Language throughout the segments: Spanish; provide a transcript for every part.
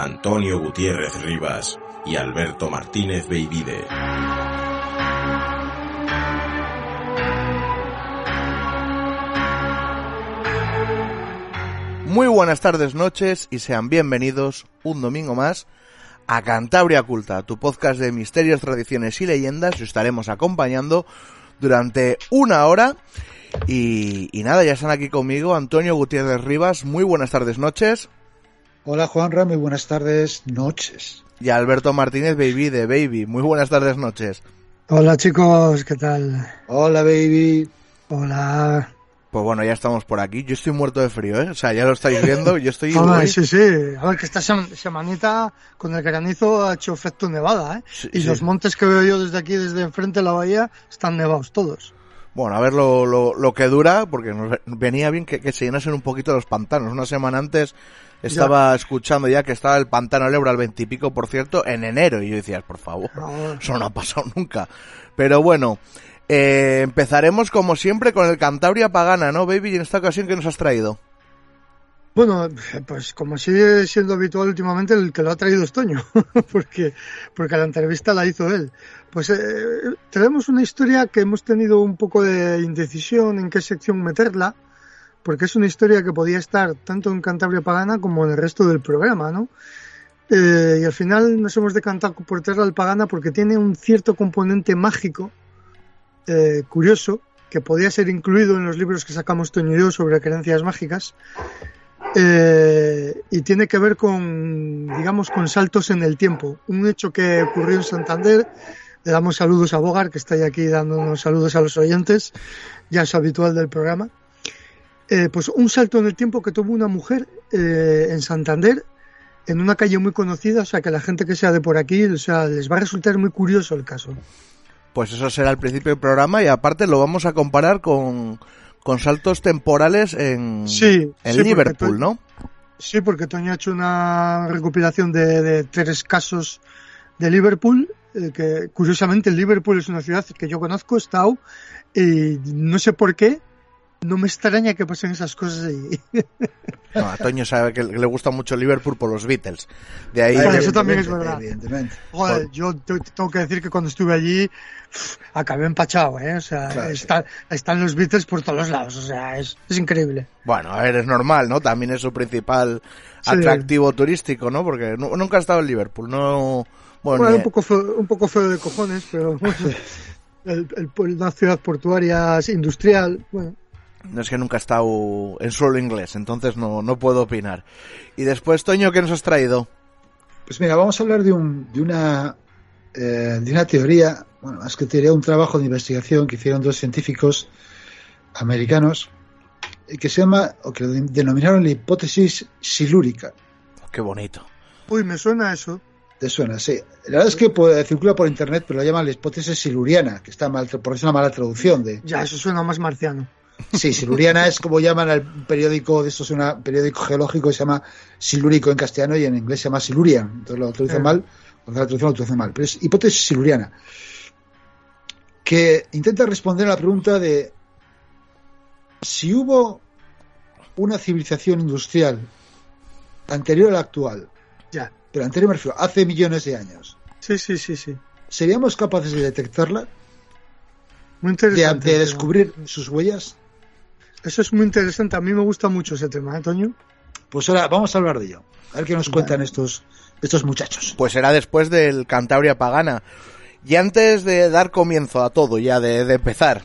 Antonio Gutiérrez Rivas y Alberto Martínez Beivide. Muy buenas tardes, noches y sean bienvenidos un domingo más a Cantabria Oculta, tu podcast de misterios, tradiciones y leyendas. Os estaremos acompañando durante una hora. Y, y nada, ya están aquí conmigo Antonio Gutiérrez Rivas. Muy buenas tardes, noches. Hola Juanra, muy buenas tardes, noches. Y Alberto Martínez Baby de Baby. Muy buenas tardes, noches. Hola chicos, ¿qué tal? Hola baby. Hola. Pues bueno, ya estamos por aquí. Yo estoy muerto de frío, ¿eh? O sea, ya lo estáis viendo. Yo estoy... Hola, hoy- sí, sí. A ver, que esta sem- semanita con el granizo ha hecho efecto nevada, ¿eh? Sí, y sí. los montes que veo yo desde aquí, desde enfrente de la bahía, están nevados todos. Bueno, a ver lo, lo, lo que dura, porque nos ve- venía bien que, que se llenasen un poquito los pantanos. Una semana antes estaba escuchando ya que estaba el pantano del Ebro al veintipico, por cierto, en enero. Y yo decía, por favor, eso no ha pasado nunca. Pero bueno, eh, empezaremos como siempre con el Cantabria Pagana, ¿no, baby? Y en esta ocasión, ¿qué nos has traído? Bueno, pues como sigue siendo habitual últimamente, el que lo ha traído es Toño, porque, porque la entrevista la hizo él. Pues eh, tenemos una historia que hemos tenido un poco de indecisión en qué sección meterla, porque es una historia que podía estar tanto en Cantabria Pagana como en el resto del programa, ¿no? Eh, y al final nos hemos decantado por traerla al Pagana porque tiene un cierto componente mágico, eh, curioso, que podía ser incluido en los libros que sacamos Toño y yo sobre creencias mágicas, eh, y tiene que ver con, digamos, con saltos en el tiempo. Un hecho que ocurrió en Santander. Le damos saludos a Bogar, que está ahí aquí dándonos saludos a los oyentes, ya es habitual del programa. Eh, pues un salto en el tiempo que tuvo una mujer eh, en Santander, en una calle muy conocida, o sea que la gente que sea de por aquí, o sea, les va a resultar muy curioso el caso. Pues eso será el principio del programa y aparte lo vamos a comparar con, con saltos temporales en, Sí, en sí, porque Liverpool, ¿no? Sí, porque Toño ha hecho una recopilación de, de tres casos de Liverpool, eh, que curiosamente Liverpool es una ciudad que yo conozco, he estado, y no sé por qué, no me extraña que pasen esas cosas ahí. No, a Toño sabe que le gusta mucho Liverpool por los Beatles. De ahí Claro, que- eso también es verdad. Evidentemente. Joder, yo te- te tengo que decir que cuando estuve allí, pff, acabé empachado, ¿eh? O sea, Claro. está- están los Beatles por todos los lados, o sea, es, es increíble. Bueno, a ver, es normal, ¿no? También es su principal Sí. atractivo turístico, ¿no? Porque nu- nunca ha estado en Liverpool, no... Bueno, Bueno, ni- un poco feo, un poco feo de cojones, pero bueno, el, el- una ciudad portuaria industrial, bueno. No es que nunca ha estado en suelo inglés, entonces no, no puedo opinar. Y después, Toño, ¿qué nos has traído? Pues mira, vamos a hablar de, un, de, una, eh, de una teoría, bueno, más que teoría, un trabajo de investigación que hicieron dos científicos americanos eh, que se llama, o que denominaron la hipótesis silúrica. Qué bonito. Uy, me suena eso. ¿Te suena? Sí. La verdad es que pues, circula por internet, pero la llaman la hipótesis siluriana, que está mal, tra- porque es una mala traducción de, Ya, eso suena más marciano. Sí, siluriana es como llaman al periódico, de esto es un periódico geológico que se llama silúrico en castellano y en inglés se llama silurian. Entonces lo traducen Eh. mal, porque la traducción lo traducen mal. Pero es hipótesis siluriana. Que intenta responder a la pregunta de si hubo una civilización industrial anterior a la actual, Ya. pero anterior me refiero, hace millones de años, Sí, sí, sí, sí. ¿seríamos capaces de detectarla? Muy De, interesante. de descubrir sus huellas? Eso es muy interesante. A mí me gusta mucho ese tema, ¿eh, Toño? Pues ahora vamos a hablar de ello. A ver qué nos cuentan estos, estos muchachos. Pues será después del Cantabria Pagana. Y antes de dar comienzo a todo, ya de, de empezar,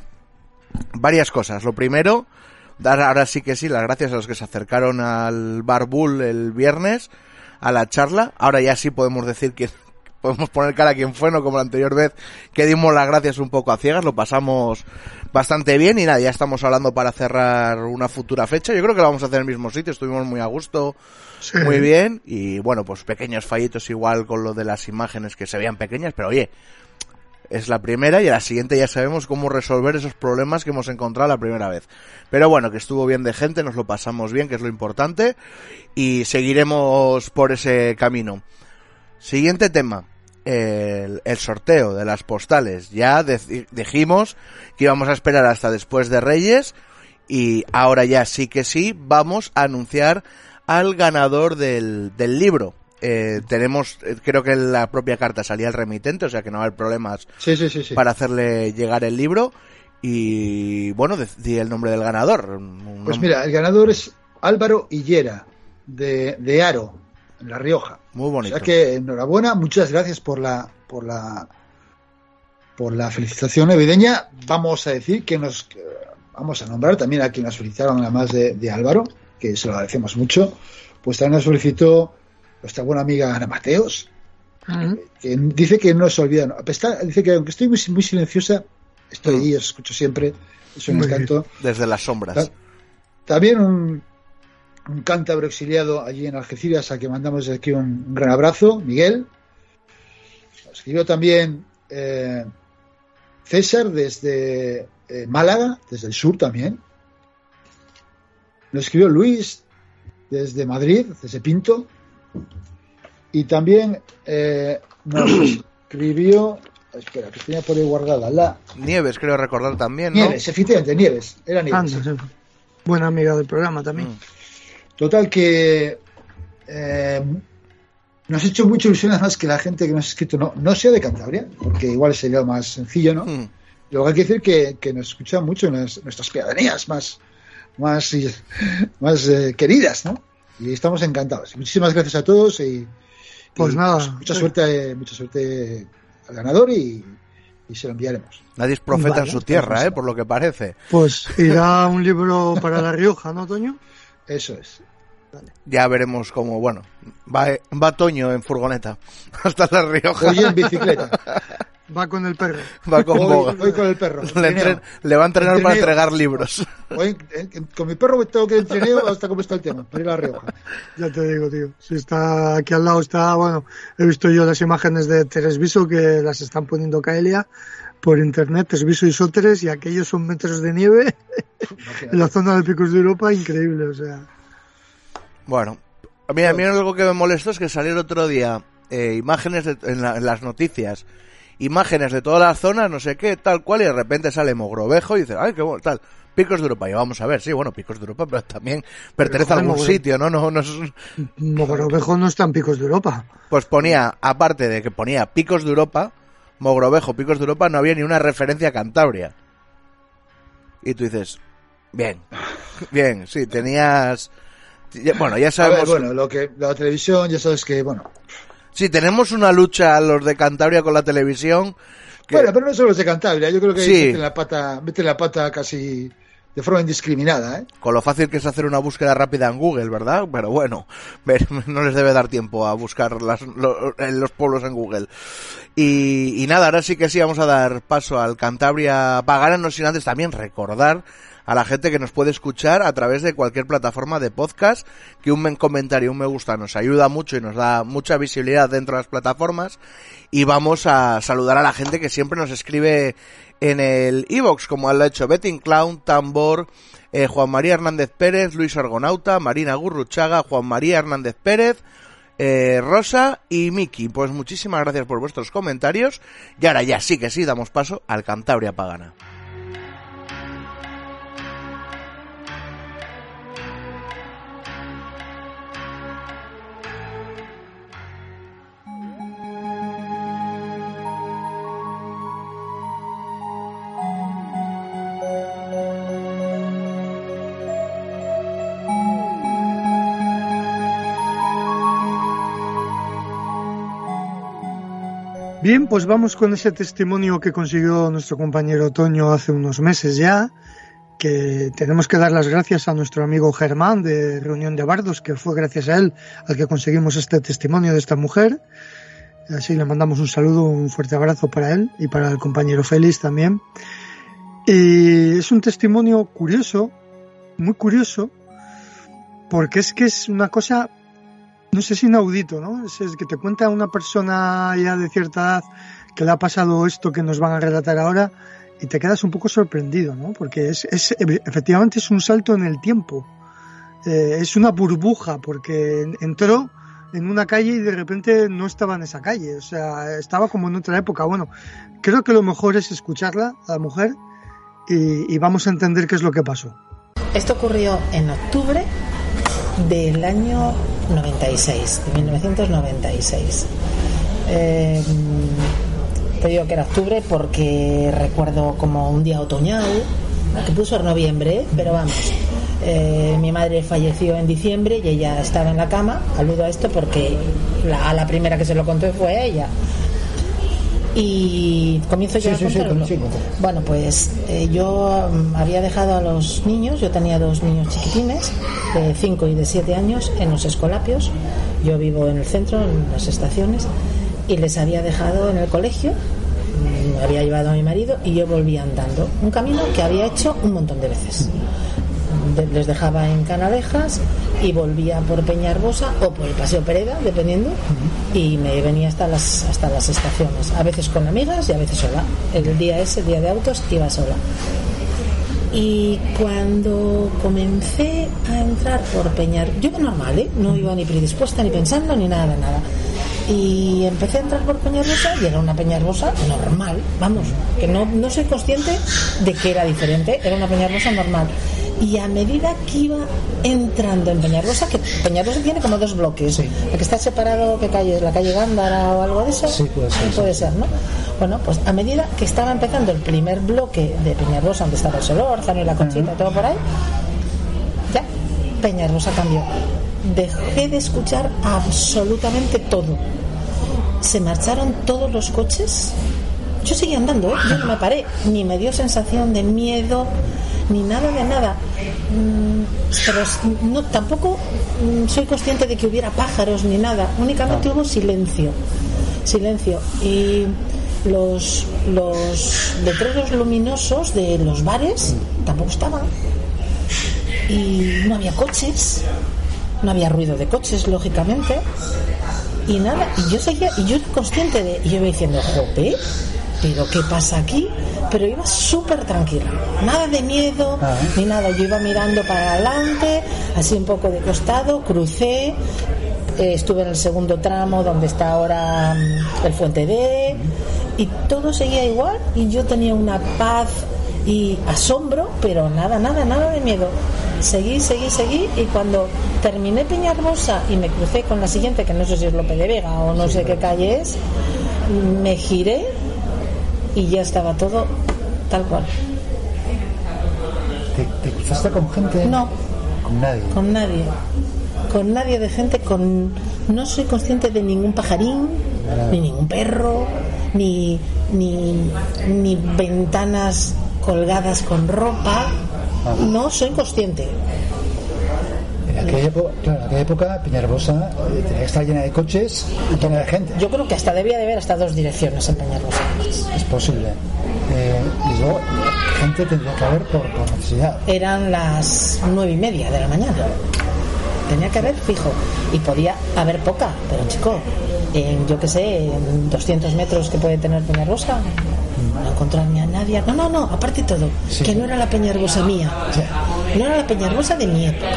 varias cosas. Lo primero, dar ahora sí que sí las gracias a los que se acercaron al Bar Bull el viernes, a la charla. Ahora ya sí podemos decir que podemos poner cara a quien fue, no como la anterior vez que dimos las gracias un poco a ciegas, lo pasamos bastante bien y nada, ya estamos hablando para cerrar una futura fecha. Yo creo que lo vamos a hacer en el mismo sitio, estuvimos muy a gusto, Sí. muy bien y bueno, pues pequeños fallitos igual con lo de las imágenes que se veían pequeñas, pero oye, es la primera y a la siguiente ya sabemos cómo resolver esos problemas que hemos encontrado la primera vez. Pero bueno, que estuvo bien de gente, nos lo pasamos bien, que es lo importante, y seguiremos por ese camino. Siguiente tema. El, el sorteo de las postales. Ya dijimos que íbamos a esperar hasta después de Reyes y ahora ya sí que sí vamos a anunciar al ganador del, del libro. Eh, tenemos, eh, creo que la propia carta salía el remitente, o sea que no va a haber problemas Sí, sí, sí. sí. para hacerle llegar el libro. Y bueno, decidí el nombre del ganador. Pues mira, el ganador es Álvaro Hillera, de, de Aro, en La Rioja. muy O bonito. sea que enhorabuena, muchas gracias por la, por la, por la felicitación navideña. Vamos a decir que nos, que vamos a nombrar también a quien nos felicitaron, además de, de Álvaro, que se lo agradecemos mucho. Pues también nos felicitó nuestra buena amiga Ana Mateos, que dice que no se olvida. no, está- dice que aunque estoy muy, muy silenciosa, estoy ahí, os escucho siempre, es un encanto. Desde las sombras. Ta- También un, un cántabro exiliado allí en Algeciras, a que mandamos desde aquí un, gran abrazo, Miguel. Nos Escribió también eh, César desde eh, Málaga, desde el sur también. Nos escribió Luis desde Madrid, desde Pinto. Y también eh, nos escribió, espera, que tenía por ahí guardada la Nieves, creo recordar también, ¿no? Nieves, efectivamente, Nieves, era Nieves. Anda, sí. Buena amiga del programa también. Mm. Total que eh, nos ha hecho mucha ilusión además que la gente que nos ha escrito no, no sea de Cantabria, porque igual sería lo más sencillo, ¿no? Mm. Luego hay que decir que, que nos escuchan mucho en las- nuestras pedanías más, más, y- más eh, queridas, ¿no? Y estamos encantados. Muchísimas gracias a todos y, Pues y, nada, pues, mucha sí. suerte, eh, mucha suerte al ganador y, y se lo enviaremos. Nadie es profeta Vale, en su tierra, ¿eh? Por lo que parece. Pues irá un libro para La Rioja, ¿no, Toño? Eso es. Ya veremos cómo, bueno, va, va Toño en furgoneta hasta La Rioja. Hoy en bicicleta. Va con el perro. Va con boga. hoy con el perro. Le, Trineo. entren- le va a entrenar para entregar libros. Hoy, eh, con mi perro tengo que ir en trineo hasta cómo está el tema, para ir a La Rioja. Ya te digo, tío. Si está aquí al lado, está, bueno, he visto yo las imágenes de Teresviso que las están poniendo Caelia por internet, Teresviso y Sóteres, y aquellos son metros de nieve en la zona de Picos de Europa, increíble, o sea. Bueno, a mí, a mí algo que me molestó es que salió el otro día eh, imágenes de- en, la- en las noticias, imágenes de todas las zonas, no sé qué, tal cual, y de repente sale Mogrovejo y dice, ay, qué bueno, tal. Picos de Europa, y vamos a ver, sí, bueno, Picos de Europa, pero también pertenece a algún Mogro- sitio, ¿no? No, no es, Mogrovejo no está en Picos de Europa. Pues ponía, aparte de que ponía Picos de Europa, Mogrovejo, Picos de Europa, no había ni una referencia a Cantabria. Y tú dices, bien, bien, sí, tenías... Bueno, ya A ver, sabemos... bueno, lo que la televisión, ya sabes que, bueno. Sí, tenemos una lucha los de Cantabria con la televisión. que- Bueno, pero no solo los de Cantabria, yo creo que Sí. meten la pata, meten la pata casi de forma indiscriminada, ¿eh? Con lo fácil que es hacer una búsqueda rápida en Google, ¿verdad? Pero bueno, no les debe dar tiempo a buscar las- lo- en los pueblos en Google. Y, y nada, ahora sí que sí vamos a dar paso al Cantabria Pagana, no sin antes también recordar a la gente que nos puede escuchar a través de cualquier plataforma de podcast, que un men- comentario, un me gusta nos ayuda mucho y nos da mucha visibilidad dentro de las plataformas. Y vamos a saludar a la gente que siempre nos escribe en el iBox, como lo ha hecho Betting Clown, Tambor, eh, Juan María Hernández Pérez, Luis Argonauta, Marina Gurruchaga, Juan María Hernández Pérez, eh, Rosa y Miki. Pues muchísimas gracias por vuestros comentarios. Y ahora ya sí que sí, damos paso al Cantabria Pagana. Bien, pues vamos con ese testimonio que consiguió nuestro compañero Toño hace unos meses ya, que tenemos que dar las gracias a nuestro amigo Germán de Reunión de Bardos, que fue gracias a él al que conseguimos este testimonio de esta mujer. Así le mandamos un saludo, un fuerte abrazo para él y para el compañero Félix también. Y es un testimonio curioso, muy curioso, porque es que es una cosa, no sé si inaudito, ¿no? Es, es que te cuenta una persona ya de cierta edad que le ha pasado esto que nos van a relatar ahora y te quedas un poco sorprendido, ¿no? Porque es, es efectivamente es un salto en el tiempo. Eh, es una burbuja porque entró en una calle y de repente no estaba en esa calle, o sea, estaba como en otra época. Bueno, creo que lo mejor es escucharla, la mujer, y vamos a entender qué es lo que pasó. Esto ocurrió en octubre del año 96, de 1996. Eh, te digo que era octubre porque recuerdo como un día otoñal, que puso en noviembre, pero vamos. Eh, mi madre falleció en diciembre y ella estaba en la cama, aludo a esto porque la, a la primera que se lo contó fue ella. Y comienzo ya Sí, a sí. Bueno, pues eh, yo mm, había dejado a los niños, yo tenía dos niños chiquitines, de 5 y de 7 años, en los escolapios. Yo vivo en el centro, en las estaciones, y les había dejado en el colegio. mm, Me había llevado a mi marido y yo volvía andando. Un camino que había hecho un montón de veces. Les dejaba en Canalejas y volvía por Peñarbosa o por el Paseo Pereda, dependiendo, y me venía hasta las, hasta las estaciones. A veces con amigas y a veces sola. El día ese, el día de autos, iba sola. Y cuando comencé a entrar por Peñar, yo iba normal, ¿eh? no iba ni predispuesta, ni pensando, ni nada, nada. Y empecé a entrar por Peñarrosa y era una Peñarrosa normal, vamos, que no, no soy consciente de que era diferente, era una Peñarrosa normal. Y a medida que iba entrando en Peñarrosa, que Peñarrosa tiene como dos bloques, la que está separado, ¿qué calle? ¿La calle Gándara o algo de eso? Sí, puede ser, sí. Puede ser, ¿no? Bueno, pues a medida que estaba empezando el primer bloque de Peñarrosa, donde estaba el Solórzano y la Conchita y todo por ahí, ya, Peñarrosa cambió. Dejé de escuchar absolutamente todo. Se marcharon todos los coches. Yo seguía andando, ¿eh? yo no me paré, ni me dio sensación de miedo, ni nada de nada. Mm, Pero no, tampoco mm, soy consciente de que hubiera pájaros ni nada, únicamente hubo silencio. Silencio. Y los, los letreros luminosos de los bares tampoco estaban y no había coches, no había ruido de coches, lógicamente, y nada, y yo seguía, y yo era consciente de, y yo iba diciendo, jope, pero ¿qué pasa aquí? Pero iba súper tranquila, nada de miedo, ni nada, yo iba mirando para adelante, así un poco de costado, crucé, eh, estuve en el segundo tramo donde está ahora mm, el Fuente D, y todo seguía igual, y yo tenía una paz y asombro, pero nada, nada, nada de miedo. Seguí, seguí, seguí y cuando terminé Peñarrosa y me crucé con la siguiente, que no sé si es Lope de Vega o no sé qué calle es, me giré y ya estaba todo tal cual. ¿Te, te cruzaste con gente? No. Con nadie. Con nadie. Con nadie de gente, con no soy consciente de ningún pajarín, ni ningún perro, ni, ni, ni ventanas colgadas con ropa. No soy consciente. En aquella, época, claro, en aquella época Peñarbosa eh, tenía que estar llena de coches y llena de gente. Yo creo que hasta debía de haber hasta dos direcciones en Peñarrosa. Es posible. Eh, y luego, gente tendría que haber por, por necesidad. Eran las nueve y media de la mañana. Tenía que haber fijo. Y podía haber poca, pero chico, en yo que sé, en 200 metros que puede tener Peñarrosa, no encontrarme a nadie. No, no, no, aparte todo, que no era la Peñarrosa mía. No era la Peñarrosa de mi época.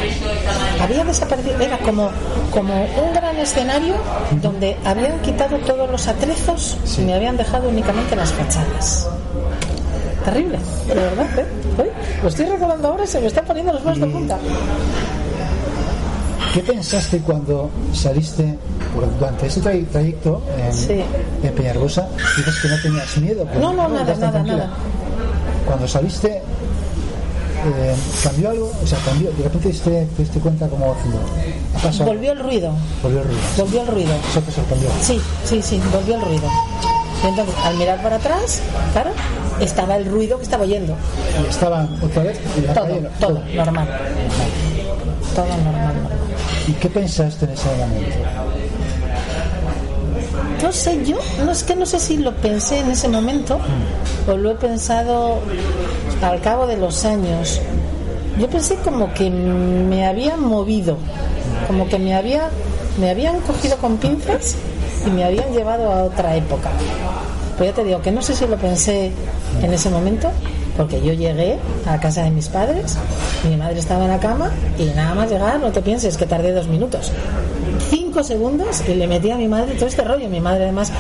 Había desaparecido, era como, como un gran escenario donde habían quitado todos los atrezos y me habían dejado únicamente las fachadas. Terrible, de verdad, ¿eh? Lo estoy recordando ahora y se me están poniendo los pelos de punta. ¿Qué pensaste cuando saliste durante ese tray- trayecto en, Sí. en? Dices que no tenías miedo. No, no, nada, nada, tranquila. nada. Cuando saliste, eh, ¿cambió algo? O sea, cambió. De repente te, te diste cuenta como. Ha pasado. Volvió el ruido, Volvió el ruido. volvió el ruido. Eso te sorprendió. Sí, sí, sí, volvió el ruido. Entonces, al mirar para atrás, claro, estaba el ruido que estaba oyendo. Y estaban otra vez Todo, calle. todo, normal. Todo normal, normal. ¿Y qué pensaste en ese momento? No sé, yo no es que no sé si lo pensé en ese momento o lo he pensado al cabo de los años. Yo pensé como que me habían movido, como que me había me habían cogido con pinzas y me habían llevado a otra época. Pues ya te digo que no sé si lo pensé en ese momento, porque yo llegué a casa de mis padres, mi madre estaba en la cama y nada más llegar, no te pienses que tardé dos minutos. Cinco segundos y le metí a mi madre todo este rollo. Mi madre además,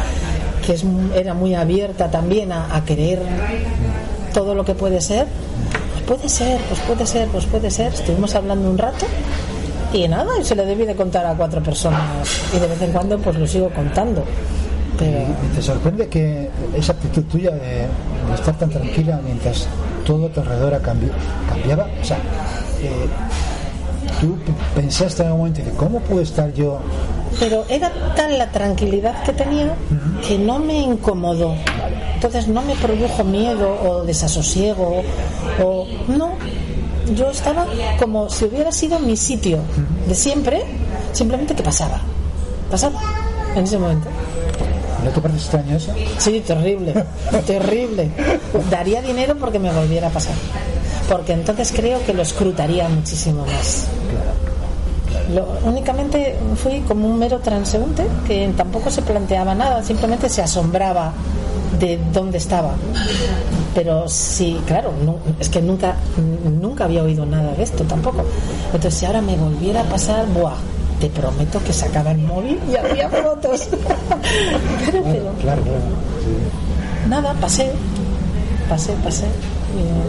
que es, era muy abierta también a, a querer todo lo que puede ser, pues puede ser, pues puede ser, pues puede ser. Estuvimos hablando un rato y nada, y se le debí de contar a cuatro personas y de vez en cuando pues lo sigo contando. Pero ¿Y ¿Te sorprende que esa actitud tuya de, estar tan tranquila mientras todo a tu alrededor cambiaba? O sea, eh, tú pensaste en algún momento, de, ¿cómo puedo estar yo? pero era tal la tranquilidad que tenía que no me incomodó. Entonces no me produjo miedo o desasosiego o no. Yo estaba como si hubiera sido mi sitio de siempre, simplemente que pasaba. Pasaba en ese momento. ¿No te parece extraño eso? Sí, terrible, terrible. Daría dinero porque me volviera a pasar. Porque entonces creo que lo escrutaría muchísimo más. Lo- únicamente fui como un mero transeúnte que tampoco se planteaba nada, simplemente se asombraba de dónde estaba. Pero sí, claro, no- es que nunca, nunca había oído nada de esto tampoco. Entonces, si ahora me volviera a pasar, ¡buah! Te prometo que sacaba el móvil y había fotos. Pero, pero- Claro, claro. nada, pasé, pasé, pasé.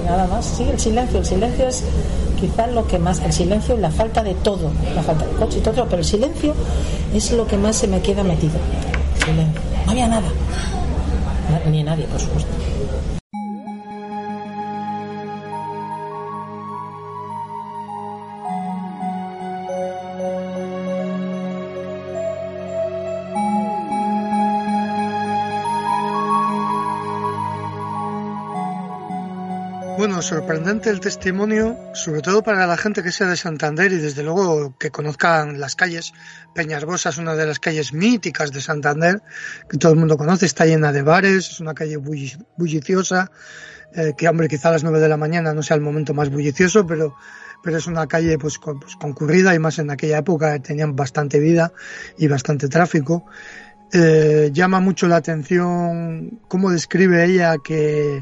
Nada más. Sí, el silencio. El silencio es quizás lo que más. El silencio y la falta de todo. La falta de coche y todo, pero el silencio es lo que más se me queda metido. No había nada. Na- Ni nadie, por supuesto. Sorprendente el testimonio, sobre todo para la gente que sea de Santander y desde luego que conozcan las calles. Peñarbosa es una de las calles míticas de Santander, que todo el mundo conoce, está llena de bares, es una calle bulli- bulliciosa, eh, que hombre, quizá a las nueve de la mañana no sea el momento más bullicioso, pero, pero es una calle pues, con- pues, concurrida y más en aquella época tenían bastante vida y bastante tráfico. Eh, llama mucho la atención cómo describe ella que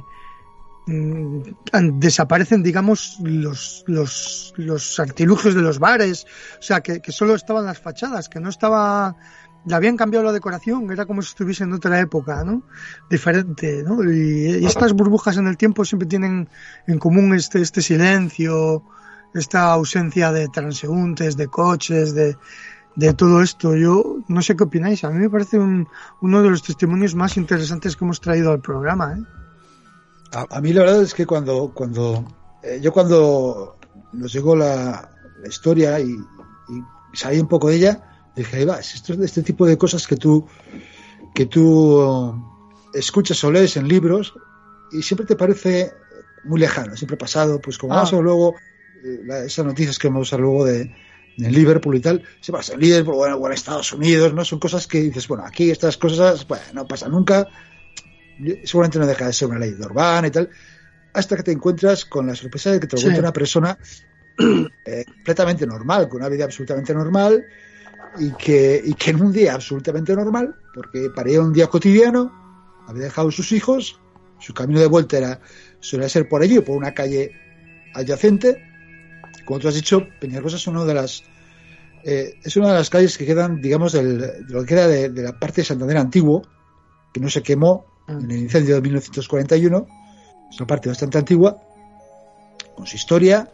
desaparecen, digamos, los, los, los artilugios de los bares, o sea, que, solo estaban las fachadas, que no estaba, le habían cambiado la decoración, era como si estuviese en otra época, ¿no? Diferente, ¿no? Y, y estas burbujas en el tiempo siempre tienen en común este, este silencio, esta ausencia de transeúntes, de coches, de, de todo esto. Yo no sé qué opináis, a mí me parece un, uno de los testimonios más interesantes que hemos traído al programa, ¿eh? A, a mí la verdad es que cuando, cuando eh, yo cuando nos llegó la, la historia y, y salí un poco de ella, dije, ahí va, es esto es de este tipo de cosas que tú, que tú eh, escuchas o lees en libros y siempre te parece muy lejano, siempre pasado, pues como Ah. a ver luego, eh, la- esas noticias que vamos a luego de, de Liverpool y tal, se pasa en Liverpool o en, o en Estados Unidos, ¿no? Son cosas que dices, bueno, aquí estas cosas, bueno, no pasa nunca, seguramente no deja de ser una ley urbana y tal, hasta que te encuentras con la sorpresa de que te lo Sí. una persona eh, completamente normal, con una vida absolutamente normal y que, y que en un día absolutamente normal, porque parecía un día cotidiano, había dejado a sus hijos, su camino de vuelta era suele ser por allí o por una calle adyacente. Como tú has dicho, Peñarrosa es una de las eh, es una de las calles que quedan, digamos, del, de lo que queda de, de la parte de Santander antiguo, que no se quemó en el incendio de 1941. Es una parte bastante antigua, con su historia,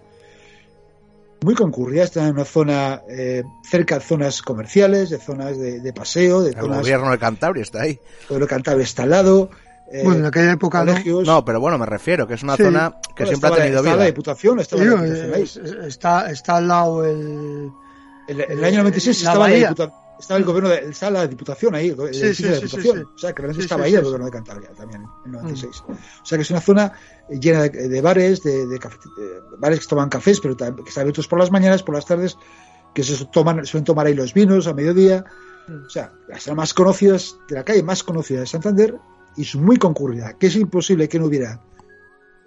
muy concurrida, está en una zona eh, cerca de zonas comerciales, de zonas de, de paseo, de El zonas gobierno de Cantabria está ahí. pueblo Cantabria está al lado. eh, Bueno, en aquella época no. colegios. No, pero bueno, me refiero, que es una Sí. zona que Bueno, siempre ha estaba- tenido estaba vida. la Diputación, estaba Digo, la Diputación ahí. es- es- está, está al lado el... En, en el año 96 La estaba, la Bahía. diputa- estaba el gobierno de, estaba la Diputación ahí, el Sí, edificio sí, de la Diputación. sí. O sea, que realmente estaba ahí el gobierno de Cantabria también, en 96. O sea, que es una zona llena de, de bares, de, de cafe- de bares que toman cafés, pero también- que están abiertos por las mañanas, por las tardes, que se toman, suelen tomar ahí los vinos a mediodía. O sea, las más conocidas de la calle más conocida de Santander y es muy concurrida, que es imposible que no hubiera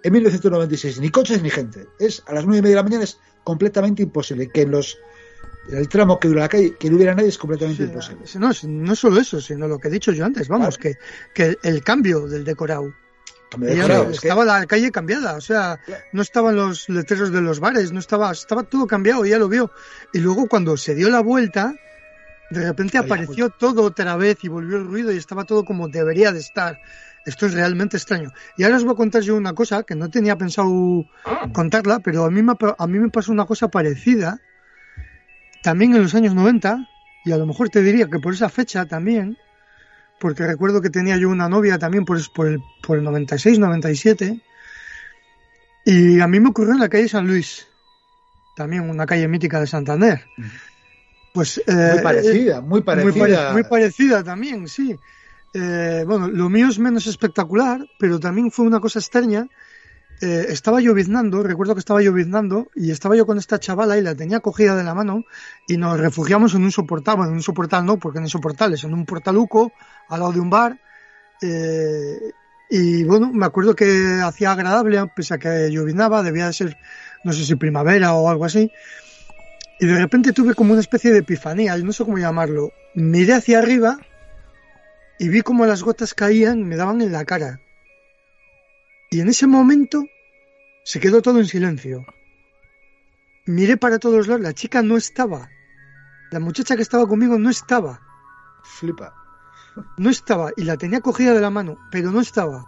en 1996 ni coches ni gente. Es a las nueve y media de la mañana es completamente imposible que en los el tramo que dura la calle que no hubiera nadie es completamente Sí, imposible. no, no solo eso, sino lo que he dicho yo antes, vamos, Claro. que, que el cambio del decorado. Cambio de Ya decorado, no- es que- estaba la calle cambiada, o sea, no estaban los letreros de los bares, no estaba, estaba todo cambiado, ya lo vio. Y luego cuando se dio la vuelta, de repente apareció todo otra vez y volvió el ruido y estaba todo como debería de estar. Esto es realmente extraño. Y ahora os voy a contar yo una cosa que no tenía pensado contarla, pero a mí me, a mí me pasó una cosa parecida también en los años 90, y a lo mejor te diría que por esa fecha también, porque recuerdo que tenía yo una novia también por, por, el, por el 96, 97, y a mí me ocurrió en la calle San Luis, también una calle mítica de Santander. Pues, eh, muy parecida, muy muy, parecida. pare- muy parecida también, sí. Eh, bueno, lo mío es menos espectacular, pero también fue una cosa extraña. Eh, estaba lloviznando, recuerdo que estaba lloviznando, y estaba yo con esta chavala y la tenía cogida de la mano, y nos refugiamos en un soportal, bueno, en un soportal no, porque no hay soportales, en un portaluco, al lado de un bar. eh, y bueno, me acuerdo que hacía agradable, pese a que lloviznaba, debía de ser, no sé si primavera o algo así. Y de repente tuve como una especie de epifanía, no sé cómo llamarlo. Miré hacia arriba y vi como las gotas caían me daban en la cara. Y en ese momento se quedó todo en silencio. Miré para todos lados, la chica no estaba. La muchacha que estaba conmigo no estaba. Flipa. No estaba. Y la tenía cogida de la mano, pero no estaba.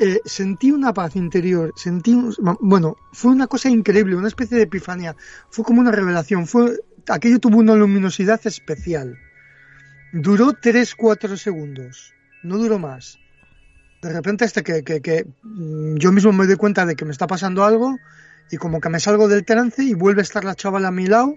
Eh, sentí una paz interior, sentí, un- bueno, fue una cosa increíble, una especie de epifanía, fue como una revelación, fue, aquello tuvo una luminosidad especial. Duró 3-4 segundos, no duró más. De repente hasta que, que, que, mm, yo mismo me doy cuenta de que me está pasando algo y como que me salgo del trance y vuelve a estar la chavala a mi lado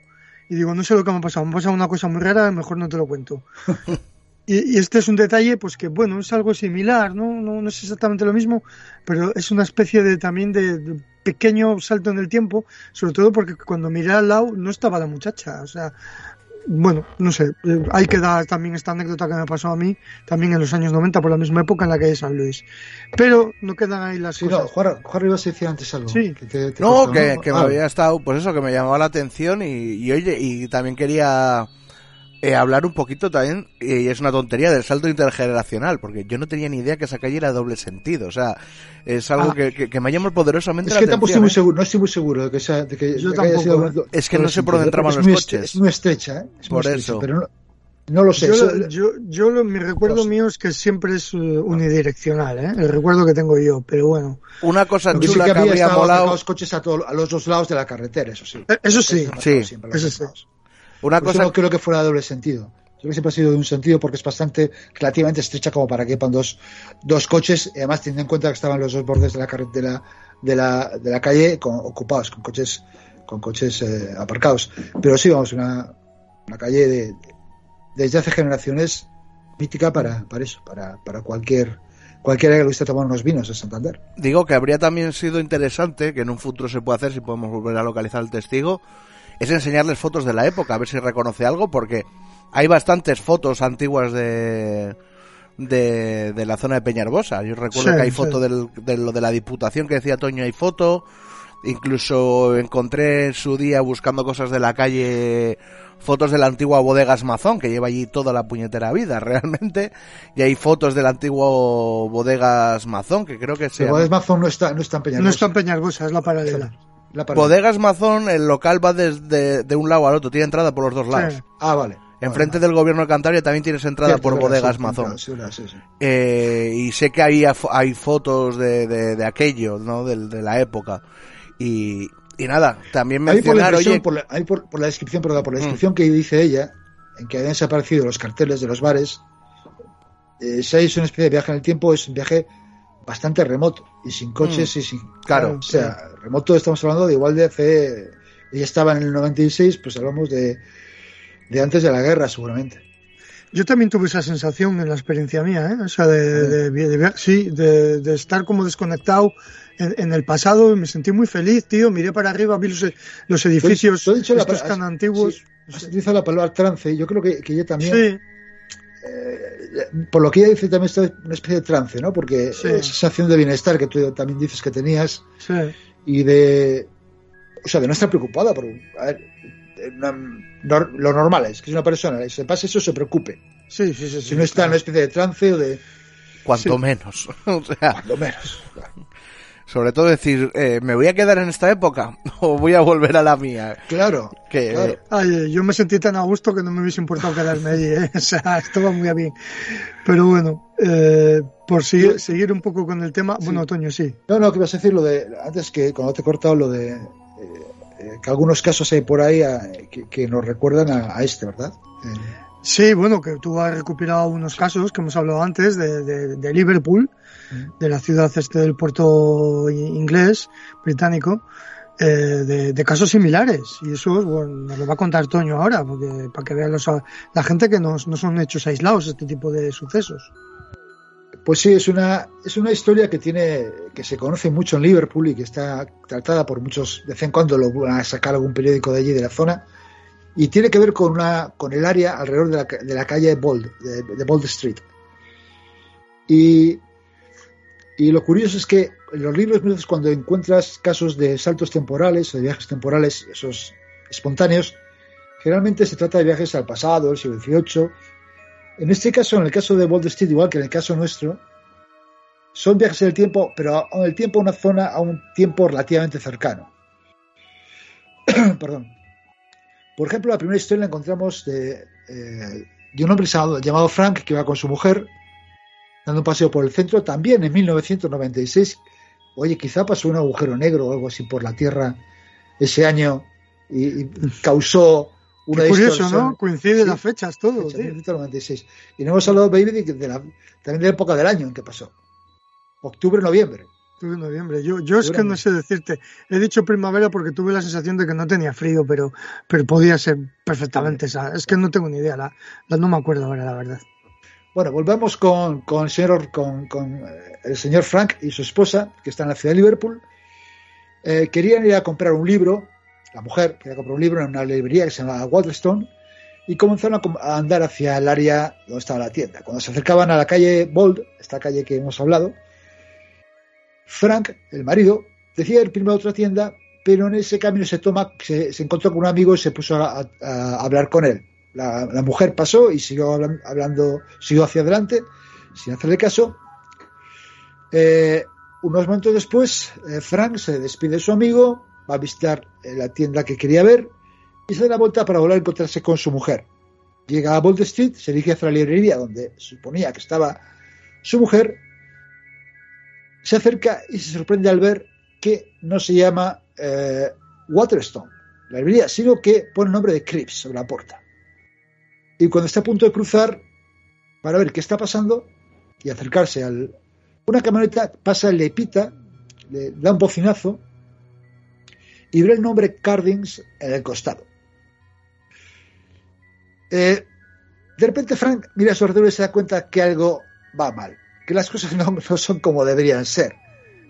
y digo, no sé lo que me ha pasado, me ha pasado una cosa muy rara, mejor no te lo cuento. Y, y este es un detalle, pues que bueno, es algo similar, ¿no? No, no es exactamente lo mismo, pero es una especie de también de, de pequeño salto en el tiempo, sobre todo porque cuando miré al lado no estaba la muchacha, o sea, bueno, no sé, eh, hay que dar también esta anécdota que me pasó a mí, también en los años 90, por la misma época en la calle San Luis. Pero no quedan ahí las Sí, no, cosas. Juan, Juan ibas a decir antes algo. Sí. que te- te No, cortó, que, que me Ah, había estado, pues eso, que me llamaba la atención y, y oye, y también quería eh, hablar un poquito también, y es una tontería, del salto intergeneracional, porque yo no tenía ni idea que esa calle era doble sentido, o sea, es algo Ah. que, que, que me llama poderosamente Es la que tampoco estoy muy ¿eh? seguro, no estoy muy seguro de que, sea, de que, Yo de que haya tampoco, sido- Es que no sé por dónde entraban los muy coches. Es muy estrecha, ¿eh? Es muy Por estrecha, eso. Pero no, no lo sé. Yo, eso- yo, yo lo- mi recuerdo No sé. mío es que siempre es eh, unidireccional, ¿eh? el recuerdo que tengo yo, pero bueno. Una cosa que sí chula que que había habría estado molado, los coches a, todo- a los dos lados de la carretera, eso sí. Eh, Eso sí, han sí, eso sí. Una Por eso cosa no creo que fuera de doble sentido. Creo que siempre ha sido de un sentido porque es bastante relativamente estrecha como para que quepan dos, dos coches, y además teniendo en cuenta que estaban los dos bordes de la carretera de la, de la calle con- ocupados, con coches, con coches eh, aparcados. Pero sí, vamos, una, una calle de, desde hace generaciones mítica para, para eso, para, para cualquier cualquiera que le guste tomar unos vinos en Santander. digo que habría también sido interesante, que en un futuro se puede hacer, si podemos volver a localizar al testigo, es enseñarles fotos de la época, a ver si reconoce algo, porque hay bastantes fotos antiguas de, de, de la zona de Peñarbosa. Yo recuerdo Sí, que hay sí. foto del, de lo de la Diputación que decía Toño, hay foto. Incluso encontré en su día buscando cosas de la calle fotos de la antigua Bodegas Mazón, que lleva allí toda la puñetera vida, realmente. Y hay fotos del antiguo Bodegas Mazón, que creo que se llama- Mazón no está, no está en Peñarrosa. no está en Peñarbosa, es la paralela. La. Bodegas Mazón, el local va desde de un lado al otro, tiene entrada por los dos lados. Sí. Ah, vale. Enfrente del gobierno de Cantabria también tienes entrada Cierto, por Bodegas sí, Mazón. sí, verdad, sí, sí. Eh, y sé que ahí hay, hay fotos de, de, de aquello, ¿no? De, de la época. Y, y nada, también Ahí por la, mencionar, oye, por, la, ahí por, por la descripción, perdón, por la Mm. descripción que dice ella, en que habían desaparecido los carteles de los bares, eh, si es una especie de viaje en el tiempo, es un viaje bastante remoto y sin coches y sin. Mm. claro, O sea, remoto estamos hablando de igual de hace. Ella estaba en el 96, pues hablamos de, de antes de la guerra, seguramente. Yo también tuve esa sensación en la experiencia mía, ¿eh? O sea, de, de, de, sí, de, estar como desconectado en, el pasado. Me sentí muy feliz, tío. Miré para arriba, vi los, los edificios estos tan antiguos. has utilizado la palabra trance. Yo creo que, que ella también. Sí. Eh, por lo que ella dice, también está una especie de trance, ¿no? Porque esa sensación de bienestar que tú también dices que tenías. Sí. Y de. O sea, de no estar preocupada por. A ver, lo normal es que si una persona se pasa eso se preocupe. Sí, sí, sí. Si no está en una especie de trance o de. Cuanto menos. o sea, Cuanto menos. Sobre todo decir, eh, ¿me voy a quedar en esta época o voy a volver a la mía? Claro. Que, Ay, yo me sentí tan a gusto que no me hubiese importado quedarme allí, ¿eh? o sea, estaba muy bien. Pero bueno, eh, por seguir, seguir un poco con el tema, bueno, Toño, sí. No, no, que vas a decir lo de, antes que cuando te he cortado lo de eh, que algunos casos hay por ahí eh, que, nos recuerdan a, este, ¿verdad? Eh, sí, bueno, que tú has recuperado unos casos que hemos hablado antes de, Liverpool, mm. de la ciudad este del puerto inglés, británico, de, casos similares. Y eso nos lo va a contar Toño ahora, porque para que vean la gente que no, no son hechos aislados este tipo de sucesos. Pues sí, es una, es una historia que tiene, que se conoce mucho en Liverpool y que está tratada por muchos, de vez en cuando lo van a sacar algún periódico de allí, de la zona, y tiene que ver con una, con el área alrededor de la, de la calle Bold, de, Bold Street. Y, lo curioso es que en los libros, cuando encuentras casos de saltos temporales o de viajes temporales, esos espontáneos, generalmente se trata de viajes al pasado, el siglo XVIII, en este caso, en el caso de Wall Street, igual que en el caso nuestro, son viajes del tiempo, pero a el tiempo a una zona a un tiempo relativamente cercano. Perdón. Por ejemplo, la primera historia la encontramos de, eh, de un hombre llamado, Frank que va con su mujer dando un paseo por el centro, también en 1996. Oye, quizá pasó un agujero negro o algo así por la Tierra ese año y causó una curioso, ¿no? Coincide las fechas, todo. Y no hemos hablado, baby, de la, también de la época del año en que pasó. Octubre, noviembre. Octubre, noviembre. Yo, yo es que no sé decirte. He dicho primavera porque tuve la sensación de que no tenía frío, pero, pero podía ser perfectamente esa. Es que no tengo ni idea, la, no me acuerdo ahora, la verdad. Bueno, volvemos con, con, el señor, con, con eh, el señor Frank y su esposa, que están en la ciudad de Liverpool. Eh, querían ir a comprar un libro la mujer quería comprar un libro en una librería que se llamaba Waterstone y comenzaron a andar hacia el área donde estaba la tienda. Cuando se acercaban a la calle Bold, esta calle que hemos hablado, Frank, el marido, decía ir primero a otra tienda, pero en ese camino se toma, se, encontró con un amigo y se puso a, hablar con él. La, mujer pasó y siguió hablando, siguió hacia adelante, sin hacerle caso. Eh, unos momentos después, eh, Frank se despide de su amigo, va a visitar eh, la tienda que quería ver y se da la vuelta para volver a encontrarse con su mujer. Llega a Bold Street, se dirige hacia la librería donde suponía que estaba su mujer, se acerca y se sorprende al ver que no se llama eh, Waterstone, la librería, sino que pone el nombre de Crips sobre la puerta. Y cuando está a punto de cruzar para ver qué está pasando y acercarse al... Una camioneta pasa, le pita, le da un bocinazo y ve el nombre Cardings en el costado. Eh, de repente Frank mira a su alrededor y se da cuenta que algo va mal, que las cosas no, son como deberían ser.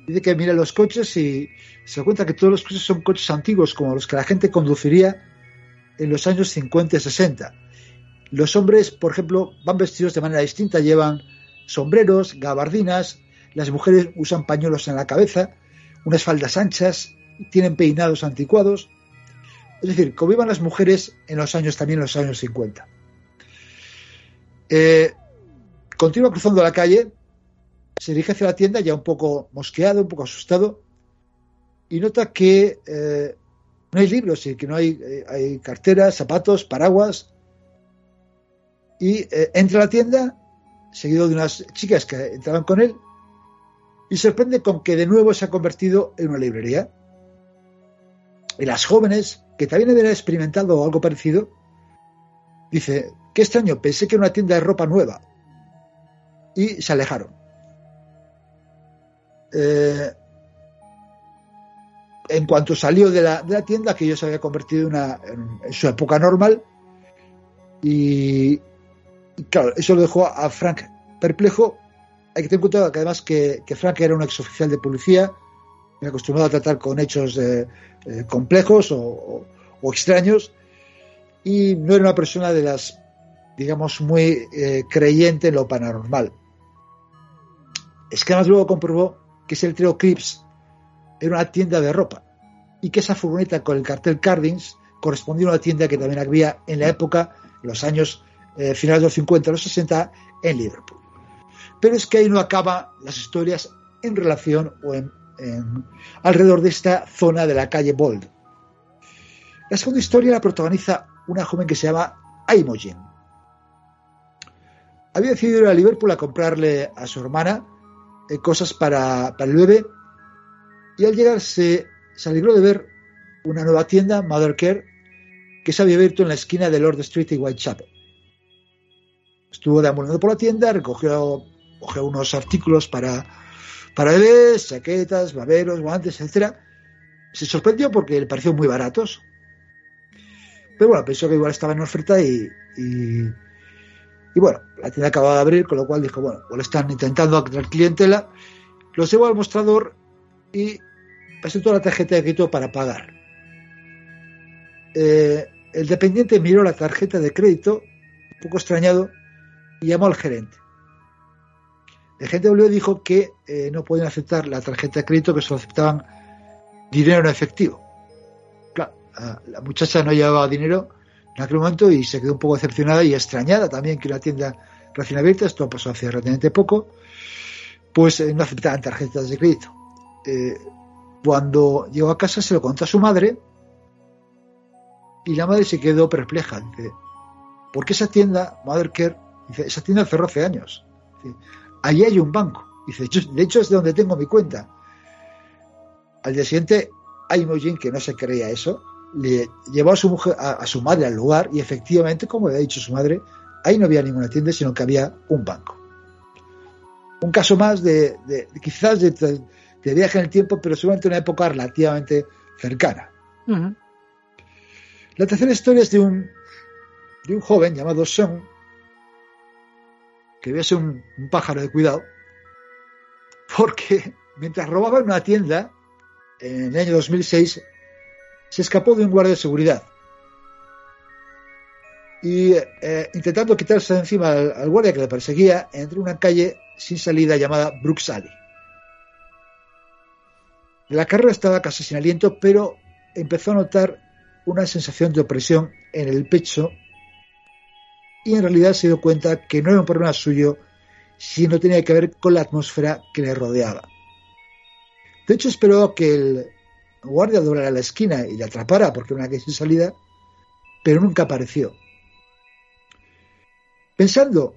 Dice que mira los coches y se cuenta que todos los coches son coches antiguos, como los que la gente conduciría en los años 50 y 60. Los hombres, por ejemplo, van vestidos de manera distinta, llevan sombreros, gabardinas, las mujeres usan pañuelos en la cabeza, unas faldas anchas, tienen peinados anticuados. Es decir, como iban las mujeres en los años también en los años 50. Eh, continúa cruzando la calle, se dirige hacia la tienda ya un poco mosqueado, un poco asustado, y nota que eh, no hay libros y que no hay, eh, hay carteras, zapatos, paraguas. Y entra a la tienda, seguido de unas chicas que entraban con él, y sorprende con que de nuevo se ha convertido en una librería. Y las jóvenes, que también habían experimentado algo parecido, dice, qué extraño, pensé que era una tienda de ropa nueva. Y se alejaron. Eh, en cuanto salió de la, tienda, que se había convertido en, su época normal, y, claro, eso lo dejó a Frank perplejo. Hay que tener en cuenta que además que, Frank era un exoficial de policía, acostumbrado a tratar con hechos eh, eh, complejos o, extraños, y no era una persona de las, digamos, muy eh, creyente en lo paranormal. Es que además luego comprobó que ese trío Crips era una tienda de ropa y que esa furgoneta con el cartel Cardins correspondía a una tienda que también había en la época, en los años eh, finales de los 50, los 60, en Liverpool. Pero es que ahí no acaban las historias en relación o en, alrededor de esta zona de la calle Bold. La segunda historia la protagoniza una joven que se llama Imogen. Había decidido ir a Liverpool a comprarle a su hermana eh, cosas para, el bebé y al llegar se, se alegró de ver una nueva tienda, Mother Care, que se había abierto en la esquina de Lord Street y Whitechapel. Estuvo deambulando por la tienda, recogió, recogió unos artículos para, para bebés, chaquetas, baberos, guantes, etc. Se sorprendió porque le pareció muy baratos. Pero bueno, pensó que igual estaba en oferta y, y bueno, la tienda acababa de abrir, con lo cual dijo, bueno, pues están intentando atraer clientela. Los llevó al mostrador y presentó la tarjeta de crédito para pagar. Eh, el dependiente miró la tarjeta de crédito, un poco extrañado, y llamó al gerente. El gerente volvió y dijo que eh, no podían aceptar la tarjeta de crédito, que solo aceptaban dinero en efectivo. Claro, la, la muchacha no llevaba dinero en aquel momento y se quedó un poco decepcionada y extrañada también que la tienda recién abierta, esto pasó hace relativamente poco, pues eh, no aceptaban tarjetas de crédito. Eh, cuando llegó a casa se lo contó a su madre y la madre se quedó perpleja. Dice, ¿por qué esa tienda, Mother Care, dice, esa tienda cerró hace años? Dice, allí hay un banco. Dice, de hecho es de donde tengo mi cuenta. Al día siguiente, Imogen, que no se creía eso, le llevó a su, mujer, a, a, su madre al lugar y efectivamente, como le ha dicho su madre, ahí no había ninguna tienda, sino que había un banco. Un caso más de, quizás de, de, viaje en el tiempo, pero seguramente una época relativamente cercana. Uh -huh. La tercera historia es de un, de un joven llamado Son, que ser un, un pájaro de cuidado, porque mientras robaba en una tienda, en el año 2006, se escapó de un guardia de seguridad. Y eh, intentando quitarse de encima al, guardia que le perseguía, entró en una calle sin salida llamada Brooks Alley. La carrera estaba casi sin aliento, pero empezó a notar una sensación de opresión en el pecho y en realidad se dio cuenta que no era un problema suyo, sino tenía que ver con la atmósfera que le rodeaba. De hecho, esperó que el guardia doblara la esquina y le atrapara porque era una calle sin salida, pero nunca apareció. Pensando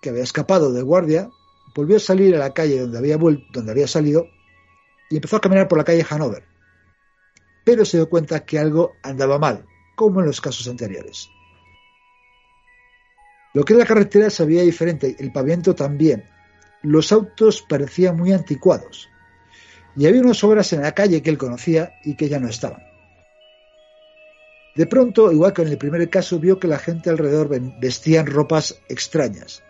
que había escapado del guardia, volvió a salir a la calle donde había, vuelto, donde había salido y empezó a caminar por la calle Hanover. Pero se dio cuenta que algo andaba mal, como en los casos anteriores. Lo que era la carretera se veía diferente, el pavimento también. Los autos parecían muy anticuados. Y había unas obras en la calle que él conocía y que ya no estaban. De pronto, igual que en el primer caso, vio que la gente alrededor vestían ropas extrañas.